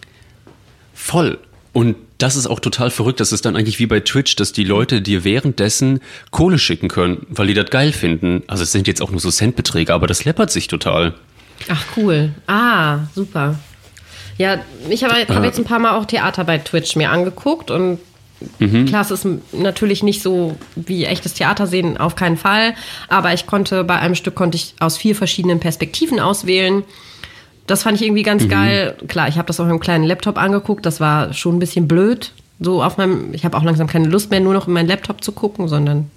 Voll. Und das ist auch total verrückt. Das ist dann eigentlich wie bei Twitch, dass die Leute dir währenddessen Kohle schicken können, weil die das geil finden. Also es sind jetzt auch nur so Centbeträge, aber das läppert sich total. Ach, cool. Ah, super. Ja, ich habe hab jetzt ein paar Mal auch Theater bei Twitch mir angeguckt und Mhm. klar, es ist natürlich nicht so wie echtes Theater sehen, auf keinen Fall. Aber ich konnte bei einem Stück konnte ich aus vier verschiedenen Perspektiven auswählen. Das fand ich irgendwie Mhm. ganz geil. Klar, ich habe das auf einem kleinen Laptop angeguckt. Das war schon ein bisschen blöd. So auf meinem, ich habe auch langsam keine Lust mehr, nur noch in meinen Laptop zu gucken, sondern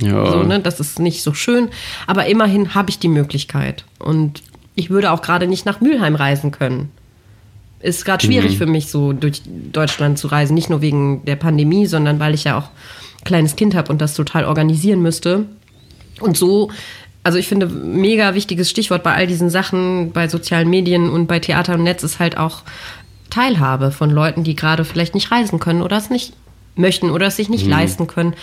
Ja. so, ne? Das ist nicht so schön. Aber immerhin habe ich die Möglichkeit. Und ich würde auch gerade nicht nach Mülheim reisen können. Ist gerade schwierig für mich, so durch Deutschland zu reisen. Nicht nur wegen der Pandemie, sondern weil ich ja auch ein kleines Kind habe und das total organisieren müsste. Und so, also ich finde, mega wichtiges Stichwort bei all diesen Sachen, bei sozialen Medien und bei Theater und Netz ist halt auch Teilhabe von Leuten, die gerade vielleicht nicht reisen können oder es nicht möchten oder es sich nicht leisten können.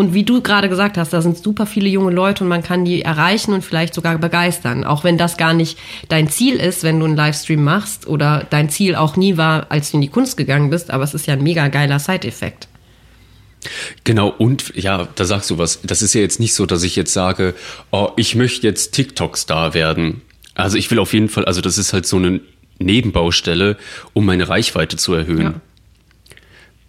Und wie du gerade gesagt hast, da sind super viele junge Leute und man kann die erreichen und vielleicht sogar begeistern. Auch wenn das gar nicht dein Ziel ist, wenn du einen Livestream machst oder dein Ziel auch nie war, als du in die Kunst gegangen bist, aber es ist ja ein mega geiler Side-Effekt. Genau, und ja, da sagst du was. Das ist ja jetzt nicht so, dass ich jetzt sage, oh, ich möchte jetzt TikTok-Star werden. Also ich will auf jeden Fall, also das ist halt so eine Nebenbaustelle, um meine Reichweite zu erhöhen. Ja.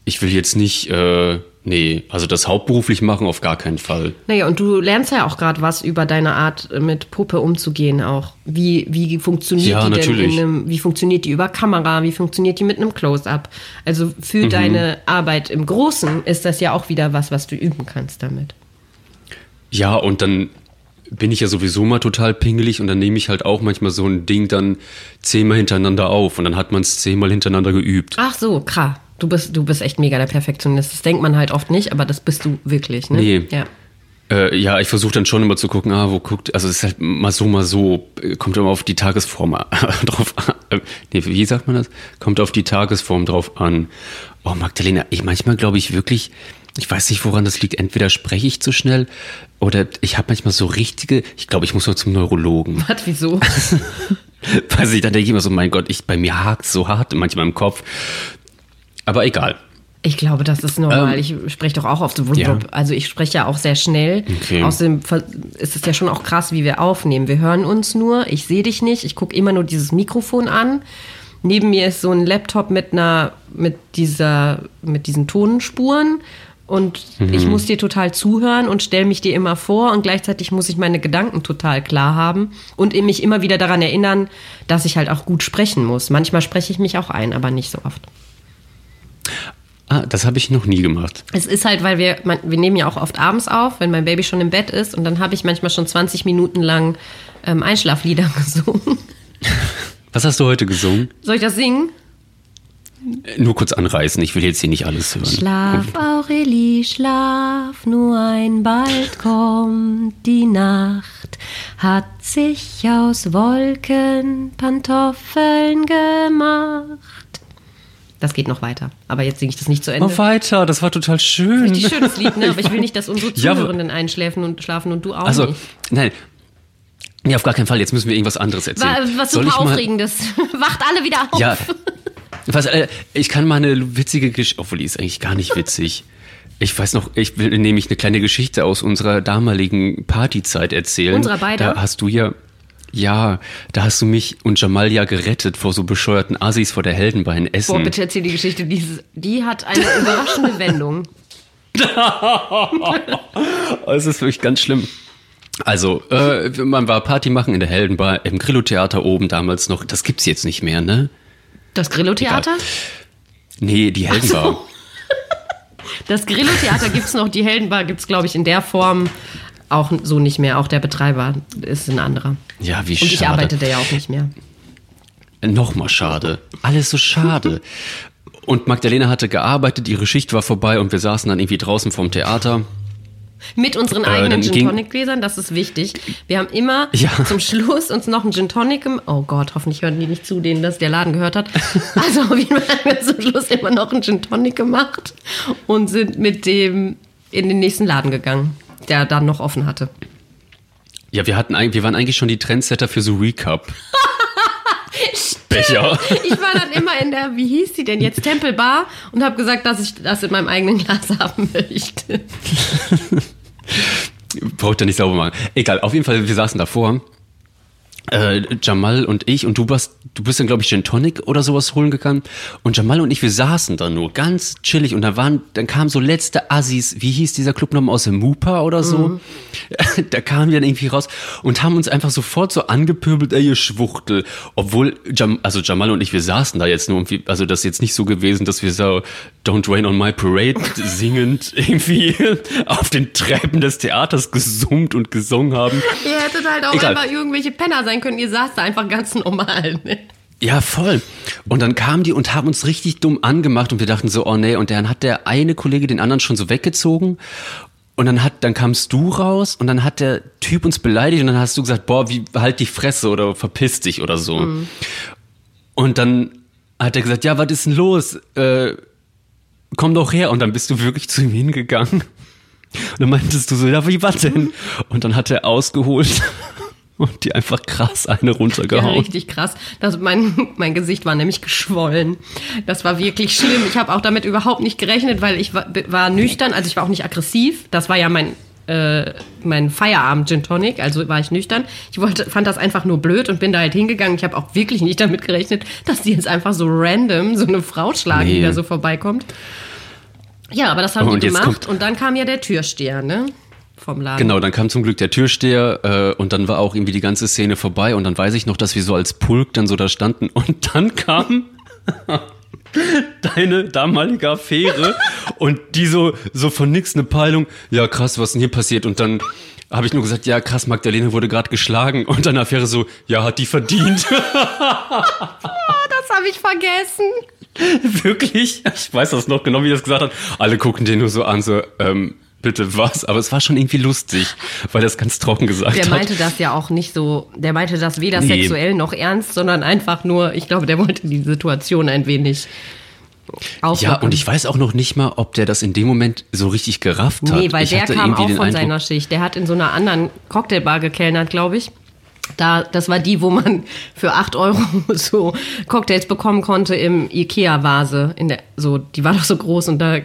Ich will jetzt nicht, äh, nee, also das hauptberuflich machen auf gar keinen Fall. Naja, und du lernst ja auch gerade was über deine Art, mit Puppe umzugehen auch. Wie, wie funktioniert Ja, die denn natürlich. in einem, wie funktioniert die über Kamera, wie funktioniert die mit einem Close-Up? Also Mhm. für deine Arbeit im Großen ist das ja auch wieder was, was du üben kannst damit. Ja, und dann bin ich ja sowieso mal total pingelig und dann nehme ich halt auch manchmal so ein Ding dann zehnmal hintereinander auf und dann hat man es zehnmal hintereinander geübt. Ach so, krass. Du bist, du bist echt mega der Perfektionist. Das denkt man halt oft nicht, aber das bist du wirklich, ne? Nee. Ja. Äh, ja, ich versuche dann schon immer zu gucken, ah, wo guckt, also es ist halt mal so, mal so, äh, kommt immer auf die Tagesform drauf an. Äh, Nee, wie sagt man das? Kommt auf die Tagesform drauf an. Oh, Magdalena, ich manchmal glaube ich wirklich, ich weiß nicht, woran das liegt. Entweder spreche ich zu schnell oder ich habe manchmal so richtige, ich glaube, ich muss mal zum Neurologen. Was, wieso? Weiß ich, dann denke ich immer so, mein Gott, ich, bei mir hakt so hart manchmal im Kopf. Aber egal. Ich glaube, das ist normal. Ähm, ich spreche doch auch oft so. ja. Also ich spreche ja auch sehr schnell. Okay. Außerdem ist es ja schon auch krass, wie wir aufnehmen. Wir hören uns nur. Ich sehe dich nicht. Ich gucke immer nur dieses Mikrofon an. Neben mir ist so ein Laptop mit einer, mit dieser, mit diesen Tonspuren. Und ich muss dir total zuhören und stelle mich dir immer vor und gleichzeitig muss ich meine Gedanken total klar haben und mich immer wieder daran erinnern, dass ich halt auch gut sprechen muss. Manchmal spreche ich mich auch ein, aber nicht so oft. Ah, das habe ich noch nie gemacht. Es ist halt, weil wir, man, wir nehmen ja auch oft abends auf, wenn mein Baby schon im Bett ist und dann habe ich manchmal schon 20 Minuten lang ähm, Einschlaflieder gesungen. Was hast du heute gesungen? Soll ich das singen? Äh, Nur kurz anreißen, ich will jetzt hier nicht alles hören. Schlaf, Aurelie, schlaf, nur ein bald kommt die Nacht, hat sich aus Wolken Pantoffeln gemacht. Das geht noch weiter, aber jetzt singe ich das nicht zu Ende. Mach weiter, das war total schön. Richtig schönes Lied, ne? aber ich will nicht, dass unsere Ja, Zuhörenden einschläfen und schlafen und du auch Also, nicht. nein. Nee, auf gar keinen Fall. Jetzt müssen wir irgendwas anderes erzählen. Wa- Was super Aufregendes. Wacht alle wieder auf. Ja. Was, äh, ich kann mal eine witzige Geschichte, obwohl die ist eigentlich gar nicht witzig. Ich weiß noch, ich will nämlich eine kleine Geschichte aus unserer damaligen Partyzeit erzählen. Unserer beider? Da hast du ja, ja, da hast du mich und Jamal ja gerettet vor so bescheuerten Assis vor der Heldenbar in Essen. Boah, bitte erzähl die Geschichte. Dieses, die hat eine überraschende Wendung. Es ist wirklich ganz schlimm. Also, äh, man war Party machen in der Heldenbar, im Grillo-Theater oben damals noch. Das gibt's jetzt nicht mehr, ne? Das Grillo-Theater? Nee, die Heldenbar. Das Grillo-Theater gibt's noch. Die Heldenbar gibt's, glaube ich, in der Form auch so nicht mehr. Auch der Betreiber ist ein anderer. Ja, wie Und ich schade. arbeite da ja auch nicht mehr. Nochmal schade. Alles so schade. Und Magdalena hatte gearbeitet, ihre Schicht war vorbei und wir saßen dann irgendwie draußen vorm Theater. Mit unseren Äh, eigenen dann Gin Tonic Gläsern, das ist wichtig. Wir haben immer Ja. zum Schluss uns noch einen Gin Tonic im Oh Gott, hoffentlich hören die nicht zu, denen das der Laden gehört hat. Also auf jeden Fall haben wir zum Schluss immer noch einen Gin Tonic gemacht und sind mit dem in den nächsten Laden gegangen, der dann noch offen hatte. Ja, wir hatten wir waren eigentlich schon die Trendsetter für so Recap. Becher. Ich war dann immer in der, wie hieß die denn jetzt, Tempelbar und habe gesagt, dass ich das in meinem eigenen Glas haben möchte. Braucht er nicht sauber machen. Egal, auf jeden Fall, wir saßen davor. Äh, Jamal und ich und du warst, du bist dann glaube ich Gin Tonic oder sowas holen gegangen und Jamal und ich, wir saßen da nur ganz chillig und da waren, dann kamen so letzte Assis, wie hieß dieser Club nochmal aus dem Mupa oder so, Mhm. da kamen wir dann irgendwie raus und haben uns einfach sofort so angepöbelt, ey ihr Schwuchtel, obwohl, Jam, also Jamal und ich, wir saßen da jetzt nur irgendwie, also das ist jetzt nicht so gewesen, dass wir so Don't Rain on My Parade singend irgendwie auf den Treppen des Theaters gesummt und gesungen haben. Ihr hättet halt auch Egal. einfach irgendwelche Penner sein können. Ihr saßt da einfach ganz normal. Ne? Ja, voll. Und dann kamen die und haben uns richtig dumm angemacht und wir dachten so, oh nee, und dann hat der eine Kollege den anderen schon so weggezogen. Und dann hat, dann kamst du raus und dann hat der Typ uns beleidigt und dann hast du gesagt, boah, wie, halt die Fresse oder verpiss dich oder so. Und dann hat er gesagt, ja, was ist denn los? Äh, komm doch her. Und dann bist du wirklich zu ihm hingegangen. Und dann meintest du so, ja, wie was denn? Und dann hat er ausgeholt und die einfach krass eine Ja, runtergehauen. richtig krass. Das, mein, mein Gesicht war nämlich geschwollen. Das war wirklich schlimm. Ich habe auch damit überhaupt nicht gerechnet, weil ich war, war nüchtern, also ich war auch nicht aggressiv. Das war ja mein, äh, mein Feierabend Gin Tonic, also war ich nüchtern. Ich wollte, fand das einfach nur blöd und bin da halt hingegangen. Ich habe auch wirklich nicht damit gerechnet, dass die jetzt einfach so random so eine Frau schlagen, die Nee. da so vorbeikommt. Ja, aber das haben Und die gemacht und dann kam ja der Türsteher, ne? Vom Laden. Genau, dann kam zum Glück der Türsteher äh, und dann war auch irgendwie die ganze Szene vorbei und dann weiß ich noch, dass wir so als Pulk dann so da standen und dann kam deine damalige Affäre und die so, so von nix eine Peilung, ja krass, was denn hier passiert und dann habe ich nur gesagt, ja krass, Magdalene wurde gerade geschlagen und deine Affäre so, ja, hat die verdient. Das habe ich vergessen. Wirklich? Ich weiß das noch genau, wie das gesagt hat. Alle gucken den nur so an, so, ähm, bitte was? Aber es war schon irgendwie lustig, weil er es ganz trocken gesagt Der hat. meinte das ja auch nicht so, der meinte das weder Nee. sexuell noch ernst, sondern einfach nur, ich glaube, der wollte die Situation ein wenig Ja, auflockern. und ich weiß auch noch nicht mal, ob der das in dem Moment so richtig gerafft hat. Nee, weil ich der kam auch von Eindruck, seiner Schicht. Der hat in so einer anderen Cocktailbar gekellnert, glaube ich. Da, das war die, wo man für 8 Euro so Cocktails bekommen konnte im Ikea-Vase. In der, so, die war doch so groß und da,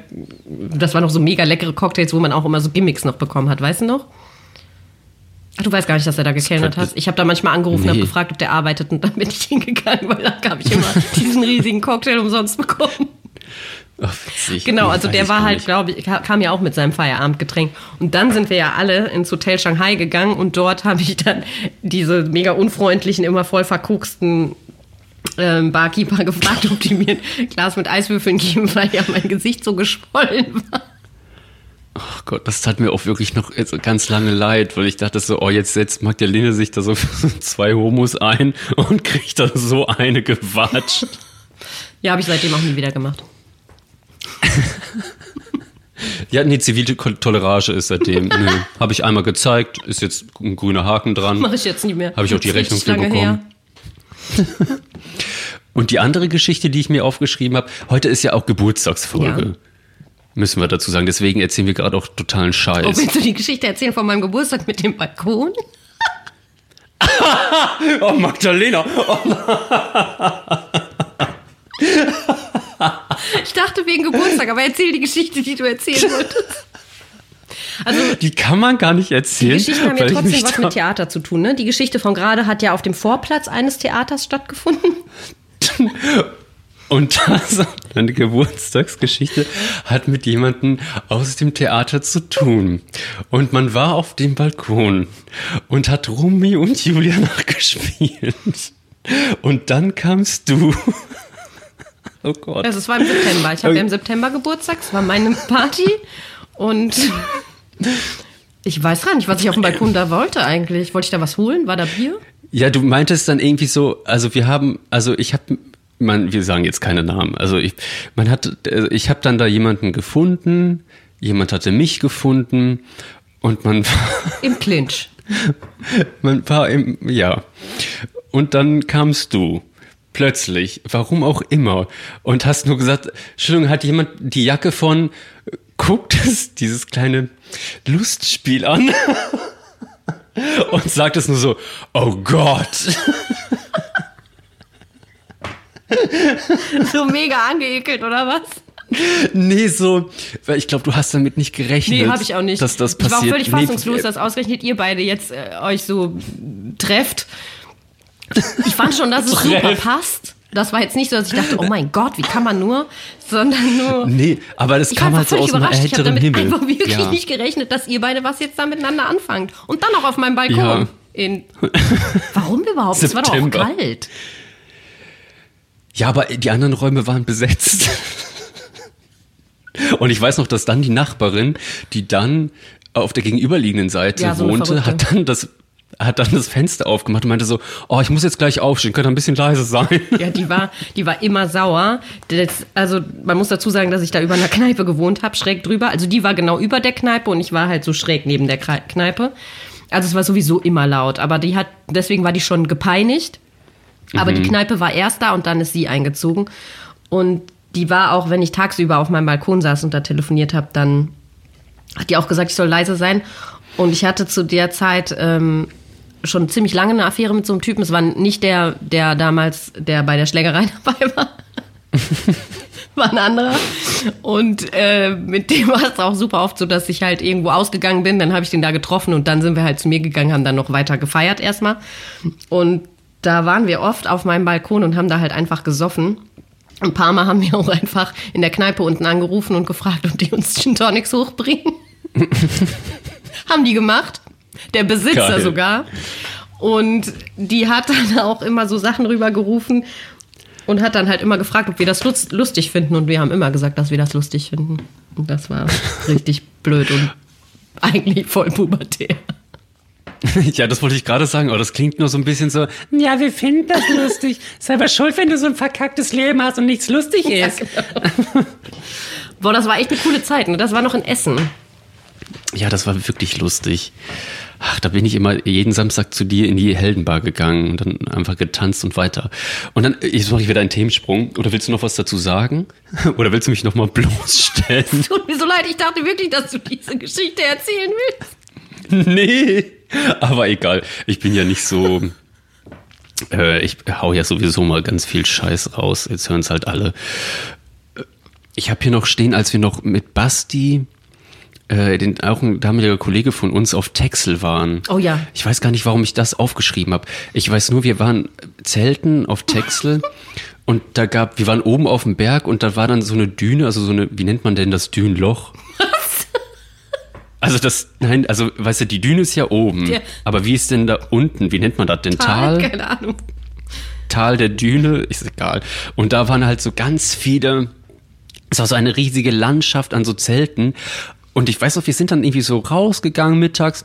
das waren noch so mega leckere Cocktails, wo man auch immer so Gimmicks noch bekommen hat, weißt du noch? Ach, du weißt gar nicht, dass er da gekellnert hat. Ich habe da manchmal angerufen und Nee. habe gefragt, ob der arbeitet und dann bin ich hingegangen, weil da habe ich immer diesen riesigen Cocktail umsonst bekommen. Witzig. Genau, also der war halt, glaube ich, ka- kam ja auch mit seinem Feierabendgetränk. Und dann sind wir ja alle ins Hotel Shanghai gegangen und dort habe ich dann diese mega unfreundlichen, immer voll verkucksten ähm, Barkeeper gefragt, ob die mir ein Glas mit Eiswürfeln geben, weil ja mein Gesicht so geschwollen war. Ach Gott, das tat mir auch wirklich noch ganz lange leid, weil ich dachte so, oh, jetzt setzt Magdalene sich da so zwei Homos ein und kriegt dann so eine gewatscht. Ja, habe ich seitdem auch nie wieder gemacht. Ja, nee, zivile Ko- Tolerage ist seitdem. Nö, habe ich einmal gezeigt, ist jetzt ein grüner Haken dran. Mache ich jetzt nicht mehr. Habe ich auch die Rechnung für bekommen. Und die andere Geschichte, die ich mir aufgeschrieben habe, heute ist ja auch Geburtstagsfolge. Ja. Müssen wir dazu sagen. Deswegen erzählen wir gerade auch totalen Oh, Scheiß. willst du die Geschichte erzählen von meinem Geburtstag mit dem Balkon? Oh, Magdalena. Ich dachte wegen Geburtstag, aber erzähl die Geschichte, die du erzählen wolltest. Also Die kann man gar nicht Die erzählen. Geschichten haben ja trotzdem was mit Theater zu tun. Ne? Die Geschichte von gerade hat ja auf dem Vorplatz eines Theaters stattgefunden. Und das, eine Geburtstagsgeschichte hat mit jemandem aus dem Theater zu tun. Und man war auf dem Balkon und hat Rumi und Julia nachgespielt. Und dann kamst du. Oh Gott. Also es war im September. Ich habe ja im September Geburtstag. Es war meine Party. Und ich weiß gar nicht, was ich auf dem Balkon da wollte eigentlich. Wollte ich da was holen? War da Bier? Ja, du meintest dann irgendwie so, also wir haben, also ich habe, man, wir sagen jetzt keine Namen, also ich, man hat, äh, ich habe dann da jemanden gefunden, jemand hatte mich gefunden und man war, Im Clinch. man war im, ja, und dann kamst du. Plötzlich, warum auch immer, und hast nur gesagt, Entschuldigung, hat jemand die Jacke von, guckt es dieses kleine Lustspiel an und sagt es nur so, oh Gott. So mega angeekelt, oder was? Nee, so, weil ich glaube, du hast damit nicht gerechnet. Nee, habe ich auch nicht. Dass das ich war auch passiert. völlig Nee, fassungslos, dass ausgerechnet ihr beide jetzt äh, euch so trefft. Ich fand schon, dass es super passt. Das war jetzt nicht so, dass ich dachte, oh mein Gott, wie kann man nur, sondern nur. Nee, aber das kam halt so aus überrascht. Ich habe damit Himmel. einfach wirklich ja. nicht gerechnet, dass ihr beide was jetzt da miteinander anfangt. Und dann auch auf meinem Balkon. Ja. In Warum überhaupt? Es war doch auch kalt. ja, aber die anderen Räume waren besetzt. Und ich weiß noch, dass dann die Nachbarin, die dann auf der gegenüberliegenden Seite Ja, so wohnte, hat dann das hat dann das Fenster aufgemacht und meinte so, oh, ich muss jetzt gleich aufstehen, könnt ihr ein bisschen leise sein. Ja, die war, die war immer sauer. Das, also man muss dazu sagen, dass ich da über einer Kneipe gewohnt habe, schräg drüber. Also die war genau über der Kneipe und ich war halt so schräg neben der Kneipe. Also es war sowieso immer laut. Aber die hat, deswegen war die schon gepeinigt. Aber die Kneipe war erst da und dann ist sie eingezogen. Und die war auch, wenn ich tagsüber auf meinem Balkon saß und da telefoniert habe, dann hat die auch gesagt, ich soll leise sein. Und ich hatte zu der Zeit ähm, schon ziemlich lange eine Affäre mit so einem Typen. Es war nicht der, der damals, der bei der Schlägerei dabei war. war ein anderer. Und äh, mit dem war es auch super oft so, dass ich halt irgendwo ausgegangen bin. Dann habe ich den da getroffen und dann sind wir halt zu mir gegangen, haben dann noch weiter gefeiert erstmal. Und da waren wir oft auf meinem Balkon und haben da halt einfach gesoffen. Ein paar Mal haben wir auch einfach in der Kneipe unten angerufen und gefragt, ob die uns Gin Tonics hochbringen. haben die gemacht. Der Besitzer Geil. sogar. Und die hat dann auch immer so Sachen rübergerufen und hat dann halt immer gefragt, ob wir das lust- lustig finden. Und wir haben immer gesagt, dass wir das lustig finden. Und das war richtig blöd und eigentlich voll pubertär. Ja, das wollte ich gerade sagen, aber das klingt nur so ein bisschen so, ja, wir finden das lustig. Selber schuld, wenn du so ein verkacktes Leben hast und nichts lustig ist. Boah, das war echt eine coole Zeit. Ne? Das war noch in Essen. Ja, das war wirklich lustig. Ach, da bin ich immer jeden Samstag zu dir in die Heldenbar gegangen und dann einfach getanzt und weiter. Und dann, jetzt mache ich wieder einen Themensprung. Oder willst du noch was dazu sagen? Oder willst du mich nochmal bloßstellen? Tut mir so leid, ich dachte wirklich, dass du diese Geschichte erzählen willst. nee. Aber egal. Ich bin ja nicht so. Äh, ich hau ja sowieso mal ganz viel Scheiß raus. Jetzt hören es halt alle. Äh, Ich habe hier noch stehen, als wir noch mit Basti, äh, den, auch ein damaliger Kollege von uns, auf Texel waren. Oh ja. Ich weiß gar nicht, warum ich das aufgeschrieben habe. Ich weiß nur, wir waren Zelten auf Texel und da gab, wir waren oben auf dem Berg und da war dann so eine Düne, also so eine, wie nennt man denn das Dünenloch? Also das, nein, also weißt du, die Düne ist ja oben. Ja. Aber wie ist denn da unten? Wie nennt man das denn? Tal? Keine Ahnung. Tal der Düne, ist egal. Und da waren halt so ganz viele, es war so eine riesige Landschaft an so Zelten. Und ich weiß noch, wir sind dann irgendwie so rausgegangen mittags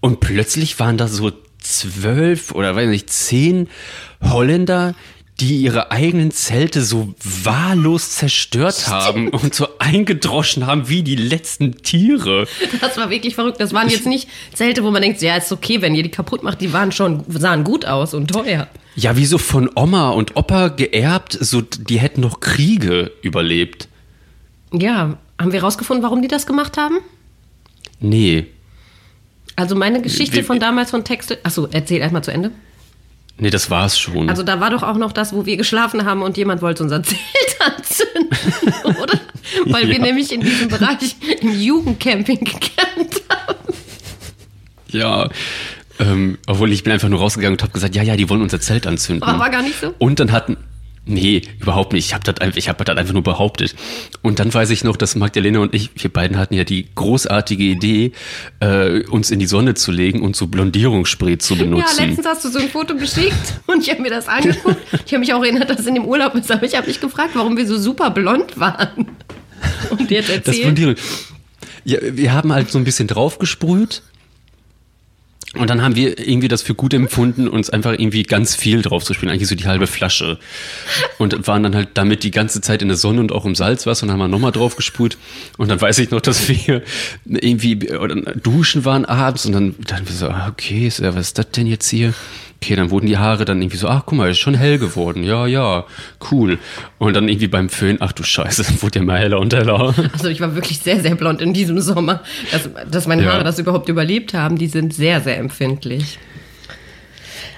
und plötzlich waren da so zwölf oder weiß nicht, zehn Holländer, die ihre eigenen Zelte so wahllos zerstört haben und so eingedroschen haben wie die letzten Tiere. Das war wirklich verrückt. Das waren jetzt nicht Zelte, wo man denkt, ja, ist okay, wenn ihr die kaputt macht. Die waren schon, sahen gut aus und teuer. Ja, wie so von Oma und Opa geerbt, so die hätten noch Kriege überlebt. Ja, haben wir rausgefunden, warum die das gemacht haben? Nee. Also meine Geschichte Wie- von damals von Texte. Achso, erzähl erstmal zu Ende. Nee, das war's schon. Also da war doch auch noch das, wo wir geschlafen haben und jemand wollte unser Zelt anzünden, oder? Weil wir Ja. nämlich in diesem Bereich im Jugendcamping gecampt haben. ja. Ähm, obwohl ich bin einfach nur rausgegangen und habe gesagt, ja, ja, die wollen unser Zelt anzünden. Aber war gar nicht so? Und dann hatten. Nee, überhaupt nicht. Ich habe das, einfach- ich hab das einfach nur behauptet. Und dann weiß ich noch, dass Magdalena und ich, wir beiden hatten ja die großartige Idee, äh, uns in die Sonne zu legen und so Blondierungsspray zu Ja, benutzen. letztens hast du so ein Foto geschickt und ich habe mir das angeguckt. Ich habe mich auch erinnert, dass in dem Urlaub ist, aber ich habe mich gefragt, warum wir so super blond waren. Und jetzt Das erzähl. Blondieren. Ja, wir haben halt so ein bisschen draufgesprüht. Und dann haben wir irgendwie das für gut empfunden, uns einfach irgendwie ganz viel drauf zu spielen, eigentlich so die halbe Flasche. Und waren dann halt damit die ganze Zeit in der Sonne und auch im Salzwasser und haben wir nochmal drauf gesprüht. Und dann weiß ich noch, dass wir irgendwie duschen waren abends und dann dann wir so, ah, okay, was ist das denn jetzt hier? Okay, dann wurden die Haare dann irgendwie so, ach guck mal, ist schon hell geworden. Ja, ja, cool. Und dann irgendwie beim Föhn, ach du Scheiße, dann wurde ja mal heller und heller. Also ich war wirklich sehr, sehr blond in diesem Sommer. Dass, dass meine Ja. Haare das überhaupt überlebt haben, die sind sehr, sehr empfindlich.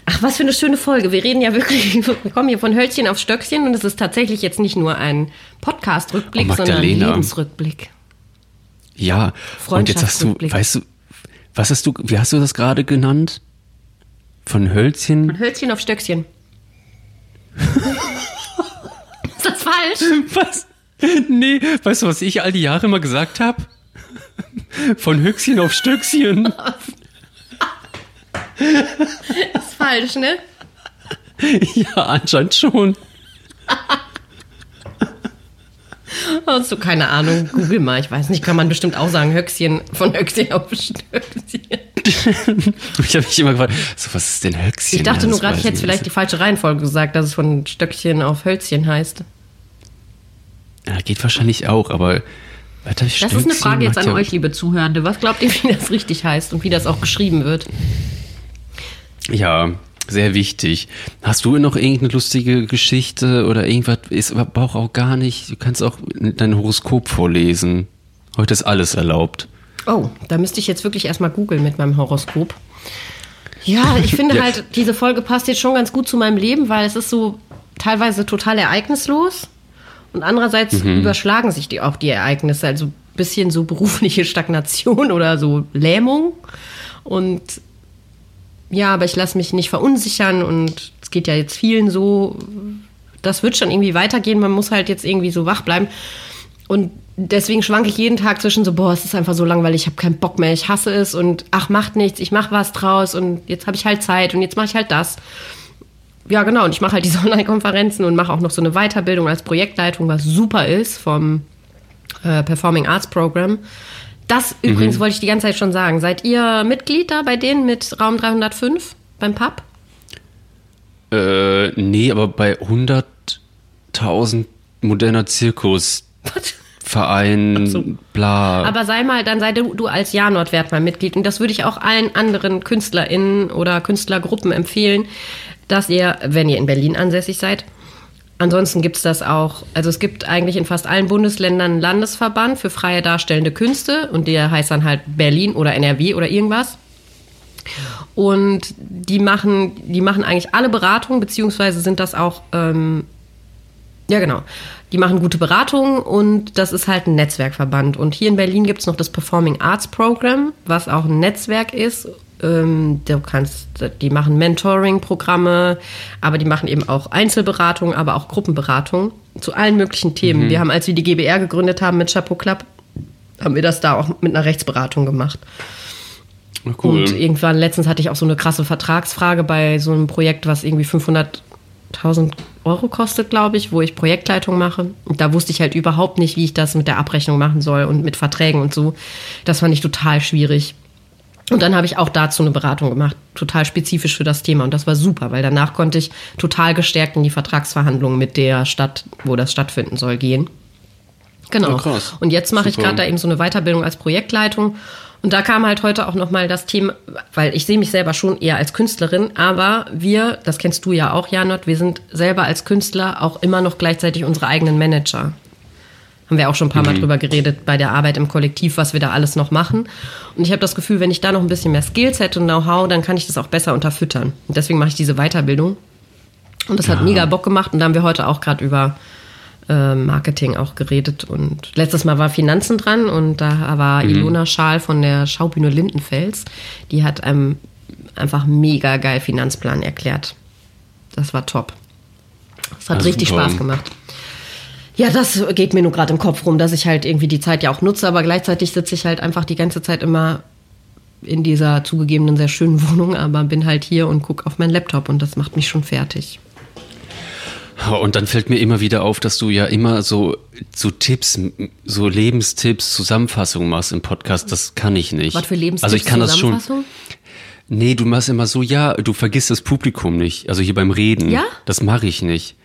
Ach, was für eine schöne Folge. Wir reden ja wirklich, wir kommen hier von Hölzchen auf Stöckchen und es ist tatsächlich jetzt nicht nur ein Podcast-Rückblick, Oh, sondern ein. Lebensrückblick. Ja, und jetzt hast du, weißt du, was hast du, wie hast du das gerade genannt? Von Hölzchen? Von Hölzchen auf Stöckchen. ist das falsch? Was? Nee, weißt du, was ich all die Jahre immer gesagt habe? Von Höchstchen auf Stöckchen. ist falsch, ne? Ja, anscheinend schon. Hast du keine Ahnung? Google mal, ich weiß nicht, kann man bestimmt auch sagen, Höchstchen von Höchstchen auf Stöckchen. ich habe mich immer gefragt, so was ist denn Höchstchen? Ich dachte Ja, nur gerade, ich hätte vielleicht die falsche Reihenfolge gesagt, dass es von Stöckchen auf Hölzchen heißt. Ja, geht wahrscheinlich auch, aber warte, Das ist eine Frage jetzt an euch, liebe Zuhörende. Was glaubt ihr, wie das richtig heißt und wie das auch geschrieben wird? Ja, sehr wichtig. Hast du noch irgendeine lustige Geschichte oder irgendwas? Ist aber auch gar nicht. Du kannst auch dein Horoskop vorlesen. Heute ist alles erlaubt. Oh, da müsste ich jetzt wirklich erstmal googeln mit meinem Horoskop. Ja, ich finde Ja. halt, diese Folge passt jetzt schon ganz gut zu meinem Leben, weil es ist so teilweise total ereignislos und andererseits überschlagen sich die auch die Ereignisse, also ein bisschen so berufliche Stagnation oder so Lähmung und ja, aber ich lasse mich nicht verunsichern und es geht ja jetzt vielen so, das wird schon irgendwie weitergehen, man muss halt jetzt irgendwie so wach bleiben und deswegen schwanke ich jeden Tag zwischen so, boah, es ist einfach so langweilig, ich habe keinen Bock mehr, ich hasse es und ach, macht nichts, ich mache was draus und jetzt habe ich halt Zeit und jetzt mache ich halt das. Ja, genau, und ich mache halt diese Online-Konferenzen und mache auch noch so eine Weiterbildung als Projektleitung, was super ist vom äh, Performing Arts Program. Das übrigens wollte ich die ganze Zeit schon sagen. Seid ihr Mitglied da bei denen mit Raum 305 beim Pub? Äh, nee, aber bei 100.000 moderner Zirkus, Verein, so. bla. Aber sei mal, dann sei du, du als Janot-Wert mal Mitglied. Und das würde ich auch allen anderen KünstlerInnen oder Künstlergruppen empfehlen, dass ihr, wenn ihr in Berlin ansässig seid, ansonsten gibt es das auch, also es gibt eigentlich in fast allen Bundesländern einen Landesverband für freie darstellende Künste und der heißt dann halt Berlin oder NRW oder irgendwas. Und die machen, die machen eigentlich alle Beratungen, beziehungsweise sind das auch ähm, ja, genau. Die machen gute Beratungen und das ist halt ein Netzwerkverband. Und hier in Berlin gibt es noch das Performing Arts Program, was auch ein Netzwerk ist. Ähm, du kannst, die machen Mentoring-Programme, aber die machen eben auch Einzelberatungen, aber auch Gruppenberatungen zu allen möglichen Themen. Wir haben, als wir die GBR gegründet haben mit Chapeau Club, haben wir das da auch mit einer Rechtsberatung gemacht. Cool. Und irgendwann, letztens hatte ich auch so eine krasse Vertragsfrage bei so einem Projekt, was irgendwie 500.000 Euro kostet, glaube ich, wo ich Projektleitung mache. Und da wusste ich halt überhaupt nicht, wie ich das mit der Abrechnung machen soll und mit Verträgen und so. Das fand ich total schwierig. Und dann habe ich auch dazu eine Beratung gemacht, total spezifisch für das Thema. Und das war super, weil danach konnte ich total gestärkt in die Vertragsverhandlungen mit der Stadt, wo das stattfinden soll, gehen. Genau. Ja, krass. Und jetzt mache ich gerade da eben so eine Weiterbildung als Projektleitung. Und da kam halt heute auch nochmal das Thema, weil ich sehe mich selber schon eher als Künstlerin, aber wir, das kennst du ja auch, Janot, wir sind selber als Künstler auch immer noch gleichzeitig unsere eigenen Manager. Haben wir auch schon ein paar Mal drüber geredet bei der Arbeit im Kollektiv, was wir da alles noch machen. Und ich habe das Gefühl, wenn ich da noch ein bisschen mehr Skills hätte und Know-how, dann kann ich das auch besser unterfüttern. Und deswegen mache ich diese Weiterbildung. Und das hat mega Bock gemacht. Und da haben wir heute auch gerade über Marketing auch geredet. Und letztes Mal war Finanzen dran und da war Ilona Schaal von der Schaubühne Lindenfels. Die hat einem einfach mega geil Finanzplan erklärt. Das war top. Das hat Ah, richtig super. Spaß gemacht. Ja, das geht mir nur gerade im Kopf rum, dass ich halt irgendwie die Zeit ja auch nutze, aber gleichzeitig sitze ich halt einfach die ganze Zeit immer in dieser zugegebenen sehr schönen Wohnung, aber bin halt hier und gucke auf meinen Laptop und das macht mich schon fertig. Und dann fällt mir immer wieder auf, dass du ja immer so, so Tipps, so Lebenstipps, Zusammenfassungen machst im Podcast. Das kann ich nicht. Was für Lebenstipps Also ich kann das schon. Zusammenfassung? Nee, du machst immer so, ja, du vergisst das Publikum nicht. Also hier beim Reden. Ja? Das mache ich nicht.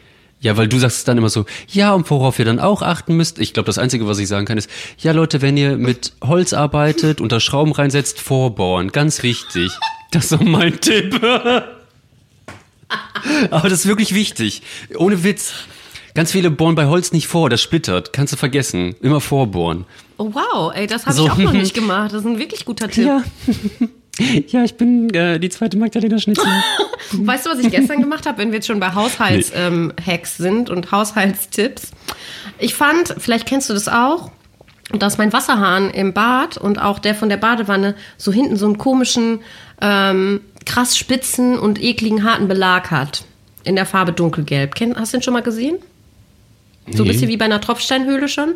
Ja, weil du sagst dann immer so, ja, und worauf ihr dann auch achten müsst. Ich glaube, das Einzige, was ich sagen kann, ist, ja, Leute, wenn ihr mit Holz arbeitet und da Schrauben reinsetzt, vorbohren. Ganz wichtig. Das ist so mein Tipp. Aber das ist wirklich wichtig. Ohne Witz. Ganz viele bohren bei Holz nicht vor, das splittert. Kannst du vergessen. Immer vorbohren. Oh wow, ey, das habe So. ich auch noch nicht gemacht. Das ist ein wirklich guter Tipp. Ja. Ja, ich bin äh, die zweite Magdalena Schnitzel. Weißt du, was ich gestern gemacht habe, wenn wir jetzt schon bei Haushaltshacks ähm, Hacks sind und Haushaltstipps? Ich fand, vielleicht kennst du das auch, dass mein Wasserhahn im Bad und auch der von der Badewanne so hinten so einen komischen ähm, krass spitzen und ekligen harten Belag hat. In der Farbe dunkelgelb. Kenn, hast du den schon mal gesehen? So ein Nee. bisschen wie bei einer Tropfsteinhöhle schon?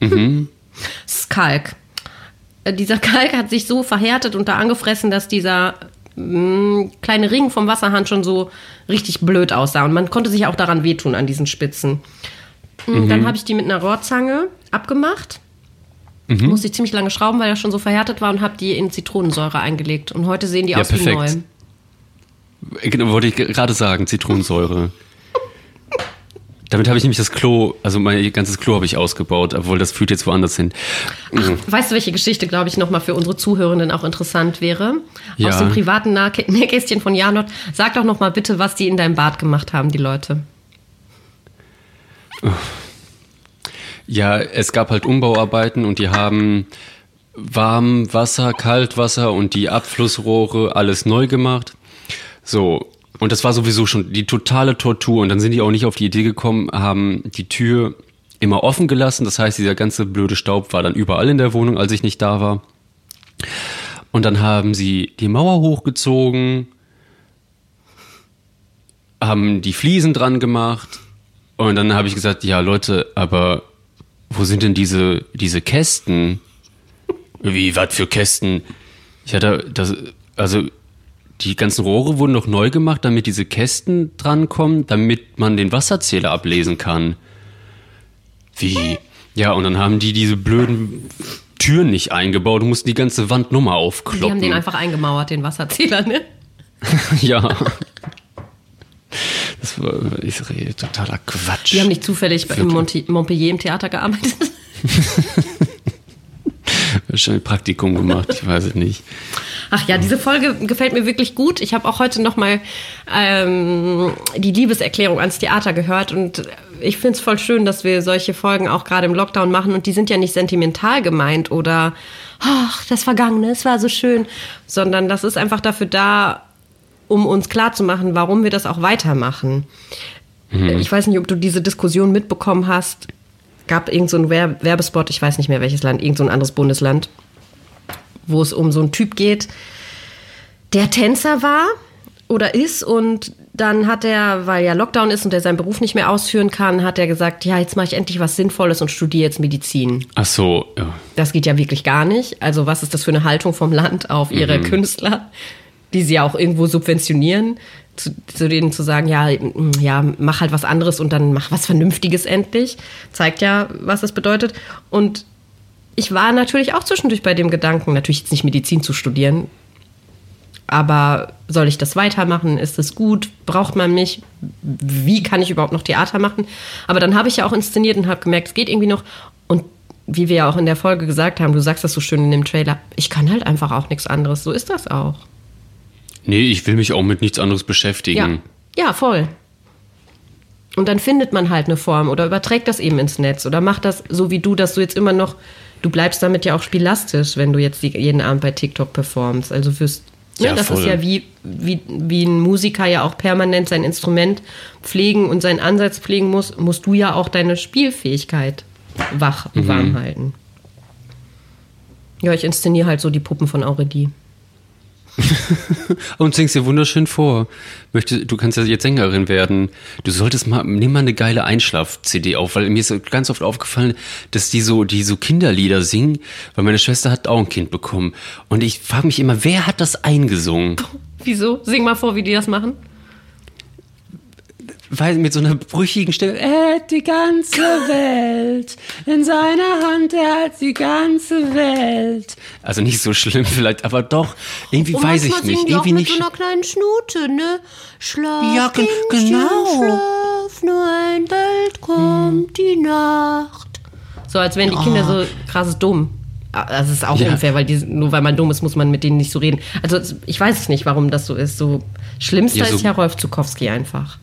Mhm. Das ist Kalk. Äh, Dieser Kalk hat sich so verhärtet und da angefressen, dass dieser mh, kleine Ring vom Wasserhahn schon so richtig blöd aussah. Und man konnte sich auch daran wehtun, an diesen Spitzen. Und Dann habe ich die mit einer Rohrzange abgemacht. Musste ich ziemlich lange schrauben, weil er schon so verhärtet war und habe die in Zitronensäure eingelegt. Und heute sehen die Ja, aus wie perfekt. neu. Genau, wollte ich gerade sagen, Zitronensäure. Damit habe ich nämlich das Klo, also mein ganzes Klo habe ich ausgebaut, obwohl das führt jetzt woanders hin. Weißt du, welche Geschichte, glaube ich, nochmal für unsere Zuhörenden auch interessant wäre? Ja. Aus dem privaten Nähkästchen von Janot. Sag doch nochmal bitte, was die in deinem Bad gemacht haben, die Leute. Ja, es gab halt Umbauarbeiten und die haben Warmwasser, Kaltwasser und die Abflussrohre alles neu gemacht. So, und das war sowieso schon die totale Tortur. Und dann sind die auch nicht auf die Idee gekommen, haben die Tür immer offen gelassen. Das heißt, dieser ganze blöde Staub war dann überall in der Wohnung, als ich nicht da war. Und dann haben sie die Mauer hochgezogen, haben die Fliesen dran gemacht. Und dann habe ich gesagt, ja Leute, aber wo sind denn diese, diese Kästen? Wie, was für Kästen? Ja, da, das, also die ganzen Rohre wurden noch neu gemacht, damit diese Kästen drankommen, damit man den Wasserzähler ablesen kann. Wie? Ja, und dann haben die diese blöden Türen nicht eingebaut und mussten die ganze Wand nochmal Die aufkloppen. haben den einfach eingemauert, den Wasserzähler, ne? ja. Das war rede, totaler Quatsch. Die haben nicht zufällig im Monti Montpellier im Theater gearbeitet. Wahrscheinlich Praktikum gemacht, ich weiß es nicht. Ach ja, diese Folge gefällt mir wirklich gut. Ich habe auch heute nochmal ähm, die Liebeserklärung ans Theater gehört und ich finde es voll schön, dass wir solche Folgen auch gerade im Lockdown machen und die sind ja nicht sentimental gemeint oder ach, das Vergangene, es war so schön, sondern das ist einfach dafür da, um uns klarzumachen, warum wir das auch weitermachen. Ich weiß nicht, ob du diese Diskussion mitbekommen hast. Gab irgend so einen Wer- Werbespot, ich weiß nicht mehr welches Land, irgend so ein anderes Bundesland, wo es um so einen Typ geht, der Tänzer war oder ist und dann hat er, weil ja Lockdown ist und er seinen Beruf nicht mehr ausführen kann, hat er gesagt, ja, jetzt mache ich endlich was Sinnvolles und studiere jetzt Medizin. Ach so, ja. Das geht ja wirklich gar nicht. Also was ist das für eine Haltung vom Land auf ihre Künstler, die sie ja auch irgendwo subventionieren, zu, zu denen zu sagen, ja, ja, mach halt was anderes und dann mach was Vernünftiges endlich. Zeigt ja, was das bedeutet. Und ich war natürlich auch zwischendurch bei dem Gedanken, natürlich jetzt nicht Medizin zu studieren, aber soll ich das weitermachen? Ist es gut? Braucht man mich? Wie kann ich überhaupt noch Theater machen? Aber dann habe ich ja auch inszeniert und habe gemerkt, es geht irgendwie noch. Und wie wir ja auch in der Folge gesagt haben, du sagst das so schön in dem Trailer, ich kann halt einfach auch nichts anderes. So ist das auch. Nee, ich will mich auch mit nichts anderes beschäftigen. Ja, ja, voll. Und dann findet man halt eine Form oder überträgt das eben ins Netz oder macht das so wie du, dass du jetzt immer noch, du bleibst damit ja auch spielastisch, wenn du jetzt jeden Abend bei TikTok performst. Also fürs, ne, Ja, das voll. ist ja wie, wie, wie ein Musiker ja auch permanent sein Instrument pflegen und seinen Ansatz pflegen muss, musst du ja auch deine Spielfähigkeit wach und warm halten. Ja, ich inszeniere halt so die Puppen von Auredie. Und singst dir wunderschön vor. Möchte, du kannst ja jetzt Sängerin werden. Du solltest mal, nimm mal eine geile Einschlaf-CD auf, weil mir ist ganz oft aufgefallen, dass die so, die so Kinderlieder singen, weil meine Schwester hat auch ein Kind bekommen. Und ich frage mich immer, wer hat das eingesungen? Wieso? Sing mal vor, wie die das machen. Weil mit so einer brüchigen Stimme, er hat die ganze Welt in seiner Hand, er hat die ganze Welt. Also nicht so schlimm vielleicht, aber doch, irgendwie weiß ich nicht. Irgendwie nicht. kleinen Schnute, ne? Schlaf, Ja, ge- genau. schlaf, nur ein Welt kommt die Nacht. So, als wären die Kinder so krass dumm. Das ist auch Ja. unfair, weil die, nur weil man dumm ist, muss man mit denen nicht so reden. Also ich weiß es nicht, warum das so ist. So Schlimmster Ja, so- ist ja Rolf Zukowski einfach.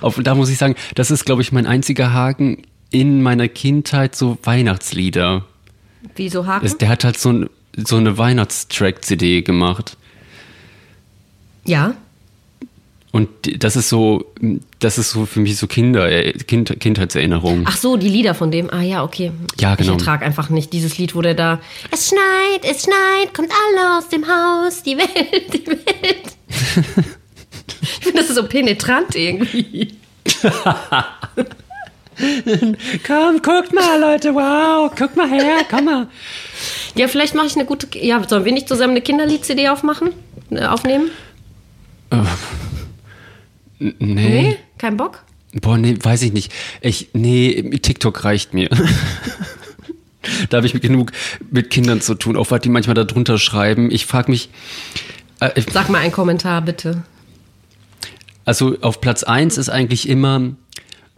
Auf, da muss ich sagen, das ist, glaube ich, mein einziger Haken in meiner Kindheit, so Weihnachtslieder. Wieso Haken? Das, der hat halt so, ein, so eine Weihnachtstrack-CD gemacht. ja. Und das ist so, das ist so für mich so Kinder, äh, kind, Kindheitserinnerung. Ach so, die Lieder von dem. Ah ja, okay. Ja, genau. Ich ertrage einfach nicht dieses Lied, wo der da. Es schneit, es schneit, kommt alle aus dem Haus, die Welt, die Welt. ich finde, das ist so penetrant irgendwie. Komm, guckt mal, Leute, wow, guck mal her, komm mal. Ja, vielleicht mache ich eine gute. Ja, sollen wir nicht zusammen eine Kinderlied-CD aufmachen? Äh, Aufnehmen? Nee. Nee? Kein Bock? Boah, nee, weiß ich nicht. Ich, nee, TikTok reicht mir. da habe ich genug mit Kindern zu tun, auch was die manchmal da drunter schreiben. Ich frage mich, äh, Sag mal einen Kommentar, bitte. Also auf Platz 1 ist eigentlich immer,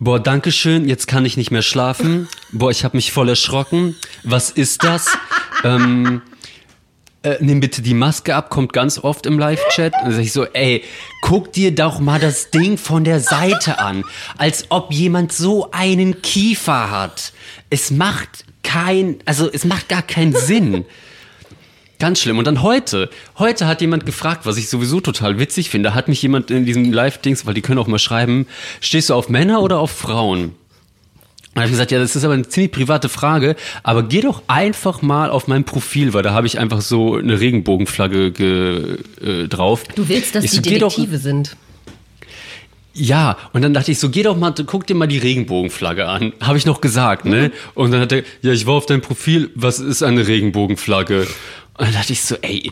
boah, Dankeschön, jetzt kann ich nicht mehr schlafen. Boah, ich habe mich voll erschrocken. Was ist das? ähm, äh, nimm bitte die Maske ab, kommt ganz oft im Live-Chat. Und dann sag ich so, ey, guck dir doch mal das Ding von der Seite an. Als ob jemand so einen Kiefer hat. Es macht kein, also es macht gar keinen Sinn. Ganz schlimm. Und dann heute, heute hat jemand gefragt, was ich sowieso total witzig finde, hat mich jemand in diesem Live-Dings, weil die können auch mal schreiben, stehst du auf Männer oder auf Frauen? Und dann habe ich gesagt, ja, das ist aber eine ziemlich private Frage, aber geh doch einfach mal auf mein Profil, weil da habe ich einfach so eine Regenbogenflagge ge, äh, drauf. Du willst, dass Ich die so, geh doch- Detektive sind. Ja, und dann dachte ich so, geh doch mal, guck dir mal die Regenbogenflagge an. Habe ich noch gesagt, ne? Und dann hat er, ja, ich war auf deinem Profil, was ist eine Regenbogenflagge? Und dann dachte ich so, ey,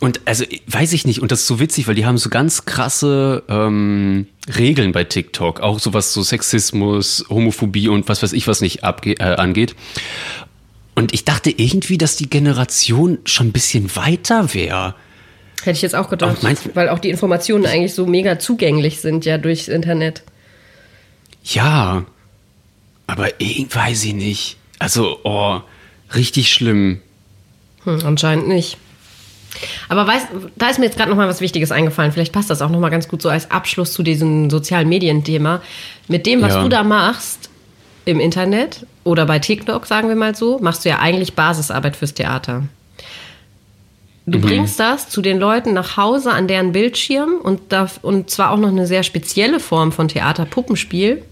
und also weiß ich nicht, und das ist so witzig, weil die haben so ganz krasse ähm, Regeln bei TikTok, auch so was so Sexismus, Homophobie und was weiß ich was nicht abge äh, angeht. Und ich dachte irgendwie, dass die Generation schon ein bisschen weiter wäre. Hätte ich jetzt auch gedacht. Ach, meinst weil auch die Informationen eigentlich so mega zugänglich sind ja durchs Internet. Ja, aber irgendwie weiß ich nicht. Also, oh, richtig schlimm. Hm, anscheinend nicht. Aber weißt, da ist mir jetzt gerade noch mal was Wichtiges eingefallen. Vielleicht passt das auch noch mal ganz gut so als Abschluss zu diesem sozialen Medien-Thema. Mit dem, was Ja. du da machst im Internet oder bei TikTok, sagen wir mal so, machst du ja eigentlich Basisarbeit fürs Theater. Du bringst das zu den Leuten nach Hause an deren Bildschirm und, da, und zwar auch noch eine sehr spezielle Form von Theaterpuppenspiel,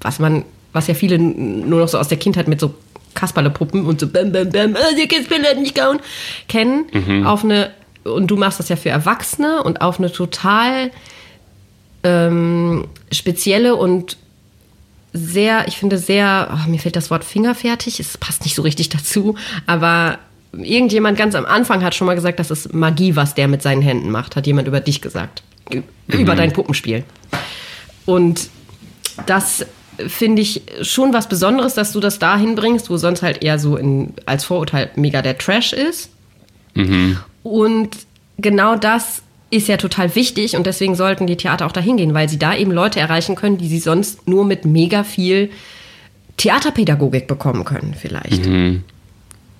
was man, was ja viele nur noch so aus der Kindheit mit so Kasperlepuppen und so bam bam bam, oh, die Kasperle nicht gehauen, kennen, auf eine und du machst das ja für Erwachsene und auf eine total ähm, spezielle und sehr, ich finde sehr, ach, mir fällt das Wort fingerfertig, es passt nicht so richtig dazu, aber irgendjemand ganz am Anfang hat schon mal gesagt, das ist Magie, was der mit seinen Händen macht, hat jemand über dich gesagt. Über dein Puppenspiel. Und das finde ich schon was Besonderes, dass du das da hinbringst, wo sonst halt eher so in, als Vorurteil mega der Trash ist. Und genau das ist ja total wichtig und deswegen sollten die Theater auch dahin gehen, weil sie da eben Leute erreichen können, die sie sonst nur mit mega viel Theaterpädagogik bekommen können, vielleicht.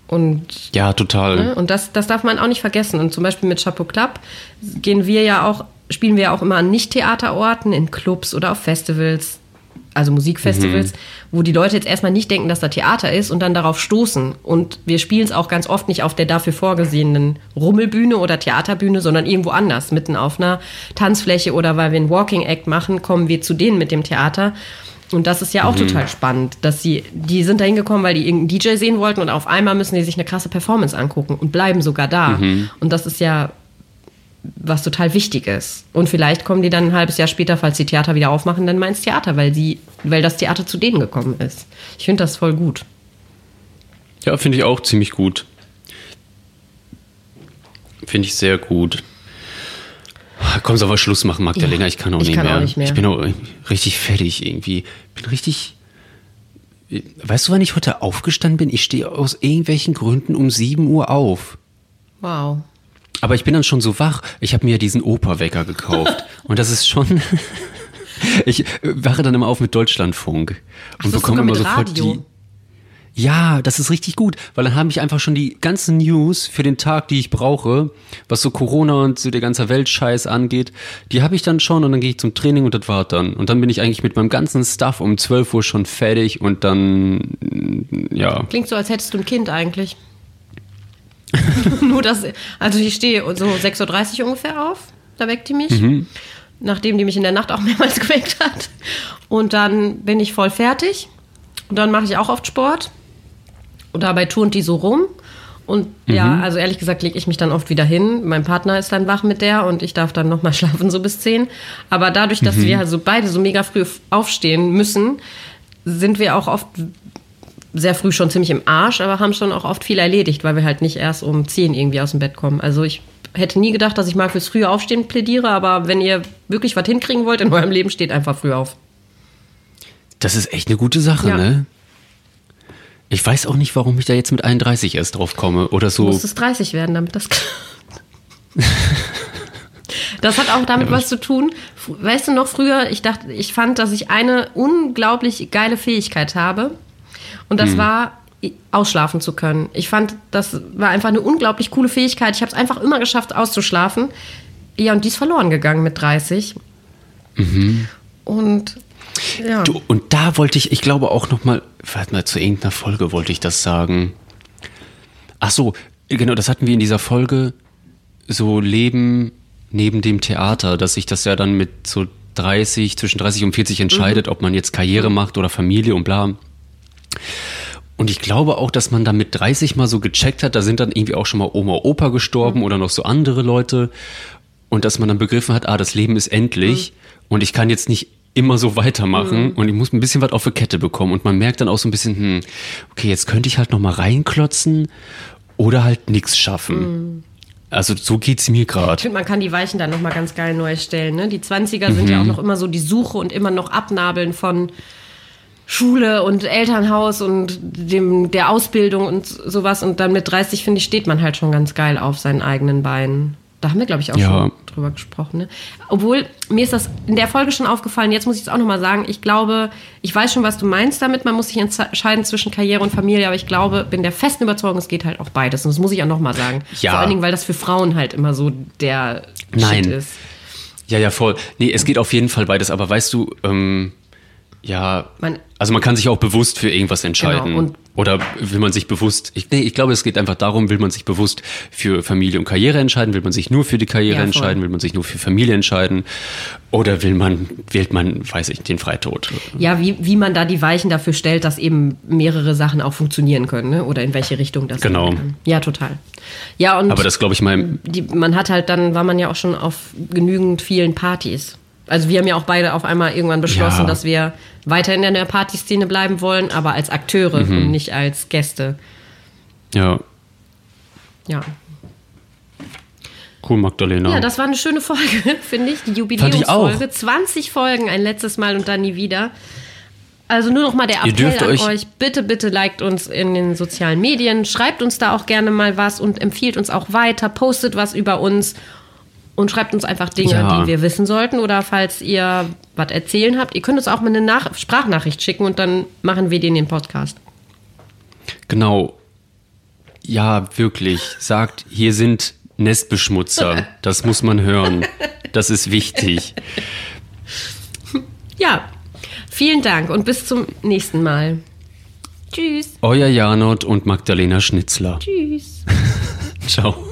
Und Ja, total. Ne? Und das, das darf man auch nicht vergessen. Und zum Beispiel mit Chapeau Club gehen wir ja auch, spielen wir ja auch immer an Nicht-Theaterorten, in Clubs oder auf Festivals, also Musikfestivals, wo die Leute jetzt erstmal nicht denken, dass da Theater ist und dann darauf stoßen. Und wir spielen es auch ganz oft nicht auf der dafür vorgesehenen Rummelbühne oder Theaterbühne, sondern irgendwo anders, mitten auf einer Tanzfläche oder weil wir einen Walking Act machen, kommen wir zu denen mit dem Theater. Und das ist ja auch total spannend, dass sie, die sind da hingekommen, weil die irgendeinen DJ sehen wollten und auf einmal müssen die sich eine krasse Performance angucken und bleiben sogar da. Und das ist ja was total wichtig ist. Und vielleicht kommen die dann ein halbes Jahr später, falls die Theater wieder aufmachen, dann mal ins Theater, weil sie, weil das Theater zu denen gekommen ist. Ich finde das voll gut. Ja, finde ich auch ziemlich gut. Finde ich sehr gut. Komm, sollen wir Schluss machen, Magdalena? Ja, ich kann auch, ich nicht, kann auch mehr. nicht mehr. Ich bin auch richtig fertig irgendwie. Bin richtig. Weißt du, wann ich heute aufgestanden bin? Ich stehe aus irgendwelchen Gründen um 7 Uhr auf. Wow. Aber ich bin dann schon so wach. Ich habe mir diesen Operwecker gekauft. und das ist schon. ich äh, wache dann immer auf mit Deutschlandfunk. Und so, bekomme immer mit sofort Radio? die. Ja, das ist richtig gut, weil dann habe ich einfach schon die ganzen News für den Tag, die ich brauche, was so Corona und so der ganze Weltscheiß angeht, die habe ich dann schon und dann gehe ich zum Training und das war dann. Und dann bin ich eigentlich mit meinem ganzen Stuff um 12 Uhr schon fertig und dann, ja, Klingt so, als hättest du ein Kind eigentlich. Nur das, also ich stehe so 6.30 Uhr ungefähr auf, da weckt die mich. nachdem die mich in der Nacht auch mehrmals geweckt hat. Und dann bin ich voll fertig. Und dann mache ich auch oft Sport. Und dabei turnt die so rum. Und ja, also ehrlich gesagt lege ich mich dann oft wieder hin. Mein Partner ist dann wach mit der und ich darf dann nochmal schlafen, so bis zehn. Aber dadurch, dass wir also beide so mega früh aufstehen müssen, sind wir auch oft sehr früh schon ziemlich im Arsch, aber haben schon auch oft viel erledigt, weil wir halt nicht erst um zehn irgendwie aus dem Bett kommen. Also ich hätte nie gedacht, dass ich mal fürs frühe Aufstehen plädiere, aber wenn ihr wirklich was hinkriegen wollt in eurem Leben, steht einfach früh auf. Das ist echt eine gute Sache, Ja. ne? Ich weiß auch nicht, warum ich da jetzt mit 31 erst drauf komme oder so. Muss es 30 werden, damit das klappt. Das hat auch damit was zu tun. Weißt du noch früher, ich dachte, ich fand, dass ich eine unglaublich geile Fähigkeit habe. Und Hm. das war, i- ausschlafen zu können. Ich fand, das war einfach eine unglaublich coole Fähigkeit. Ich habe es einfach immer geschafft, auszuschlafen. Ja, und die ist verloren gegangen mit 30. Und ja. Mhm. Du, und da wollte ich, ich glaube auch noch mal, warte mal, zu irgendeiner Folge wollte ich das sagen. Ach so, genau, das hatten wir in dieser Folge, so Leben neben dem Theater, dass sich das ja dann mit so 30, zwischen 30 und 40 entscheidet, ob man jetzt Karriere macht oder Familie und bla. Und ich glaube auch, dass man da mit 30 mal so gecheckt hat, da sind dann irgendwie auch schon mal Oma, Opa gestorben oder noch so andere Leute. Und dass man dann begriffen hat, ah, das Leben ist endlich und ich kann jetzt nicht immer so weitermachen und ich muss ein bisschen was auf die Kette bekommen. Und man merkt dann auch so ein bisschen, hm, okay, jetzt könnte ich halt noch mal reinklotzen oder halt nichts schaffen. Also so geht's mir Ich gerade. finde, man kann die Weichen dann nochmal ganz geil neu stellen. Ne? Die 20er sind ja auch noch immer so die Suche und immer noch Abnabeln von Schule und Elternhaus und dem, der Ausbildung und sowas. Und dann mit 30, finde ich, steht man halt schon ganz geil auf seinen eigenen Beinen. Da haben wir, glaube ich, auch Ja. schon drüber gesprochen. Ne? Obwohl, mir ist das in der Folge schon aufgefallen, jetzt muss ich es auch nochmal sagen, ich glaube, ich weiß schon, was du meinst damit, man muss sich entscheiden zwischen Karriere und Familie, aber ich glaube, bin der festen Überzeugung, es geht halt auch beides. Und das muss ich auch nochmal sagen. Ja. Vor allen Dingen, weil das für Frauen halt immer so der Nein. Shit ist. Ja, ja, voll. Nee, es geht auf jeden Fall beides, aber weißt du, ähm, ja, Man- also man kann sich auch bewusst für irgendwas entscheiden. Genau, und- Oder will man sich bewusst, ich, nee, ich glaube, es geht einfach darum, will man sich bewusst für Familie und Karriere entscheiden, will man sich nur für die Karriere Ja, entscheiden, will man sich nur für Familie entscheiden oder will man, wählt man, weiß ich, den Freitod. Ja, wie, wie man da die Weichen dafür stellt, dass eben mehrere Sachen auch funktionieren können, ne? oder in welche Richtung das Genau. gehen kann. Ja, total. Ja, und Aber das glaube ich mal, die, man hat halt dann, war man ja auch schon auf genügend vielen Partys. Also wir haben ja auch beide auf einmal irgendwann beschlossen, Ja. dass wir weiterhin in der Partyszene bleiben wollen, aber als Akteure Mhm. und nicht als Gäste. ja, Ja. cool, Magdalena. Ja, das war eine schöne Folge, finde ich. Die. Jubiläumsfolge. 20 Folgen, ein letztes Mal und dann nie wieder. Also nur noch mal der Appell an euch- euch. Bitte, bitte liked uns in den sozialen Medien. Schreibt uns da auch gerne mal was und empfiehlt uns auch weiter. Postet was über uns und schreibt uns einfach Dinge, Ja. die wir wissen sollten. Oder falls ihr was erzählen habt, ihr könnt uns auch mal eine Nach Sprachnachricht schicken und dann machen wir den in den Podcast. Genau. Ja, wirklich. Sagt, hier sind Nestbeschmutzer. Das muss man hören. Das ist wichtig. Ja, vielen Dank und bis zum nächsten Mal. Tschüss. Euer Janot und Magdalena Schnitzler. Tschüss. Ciao.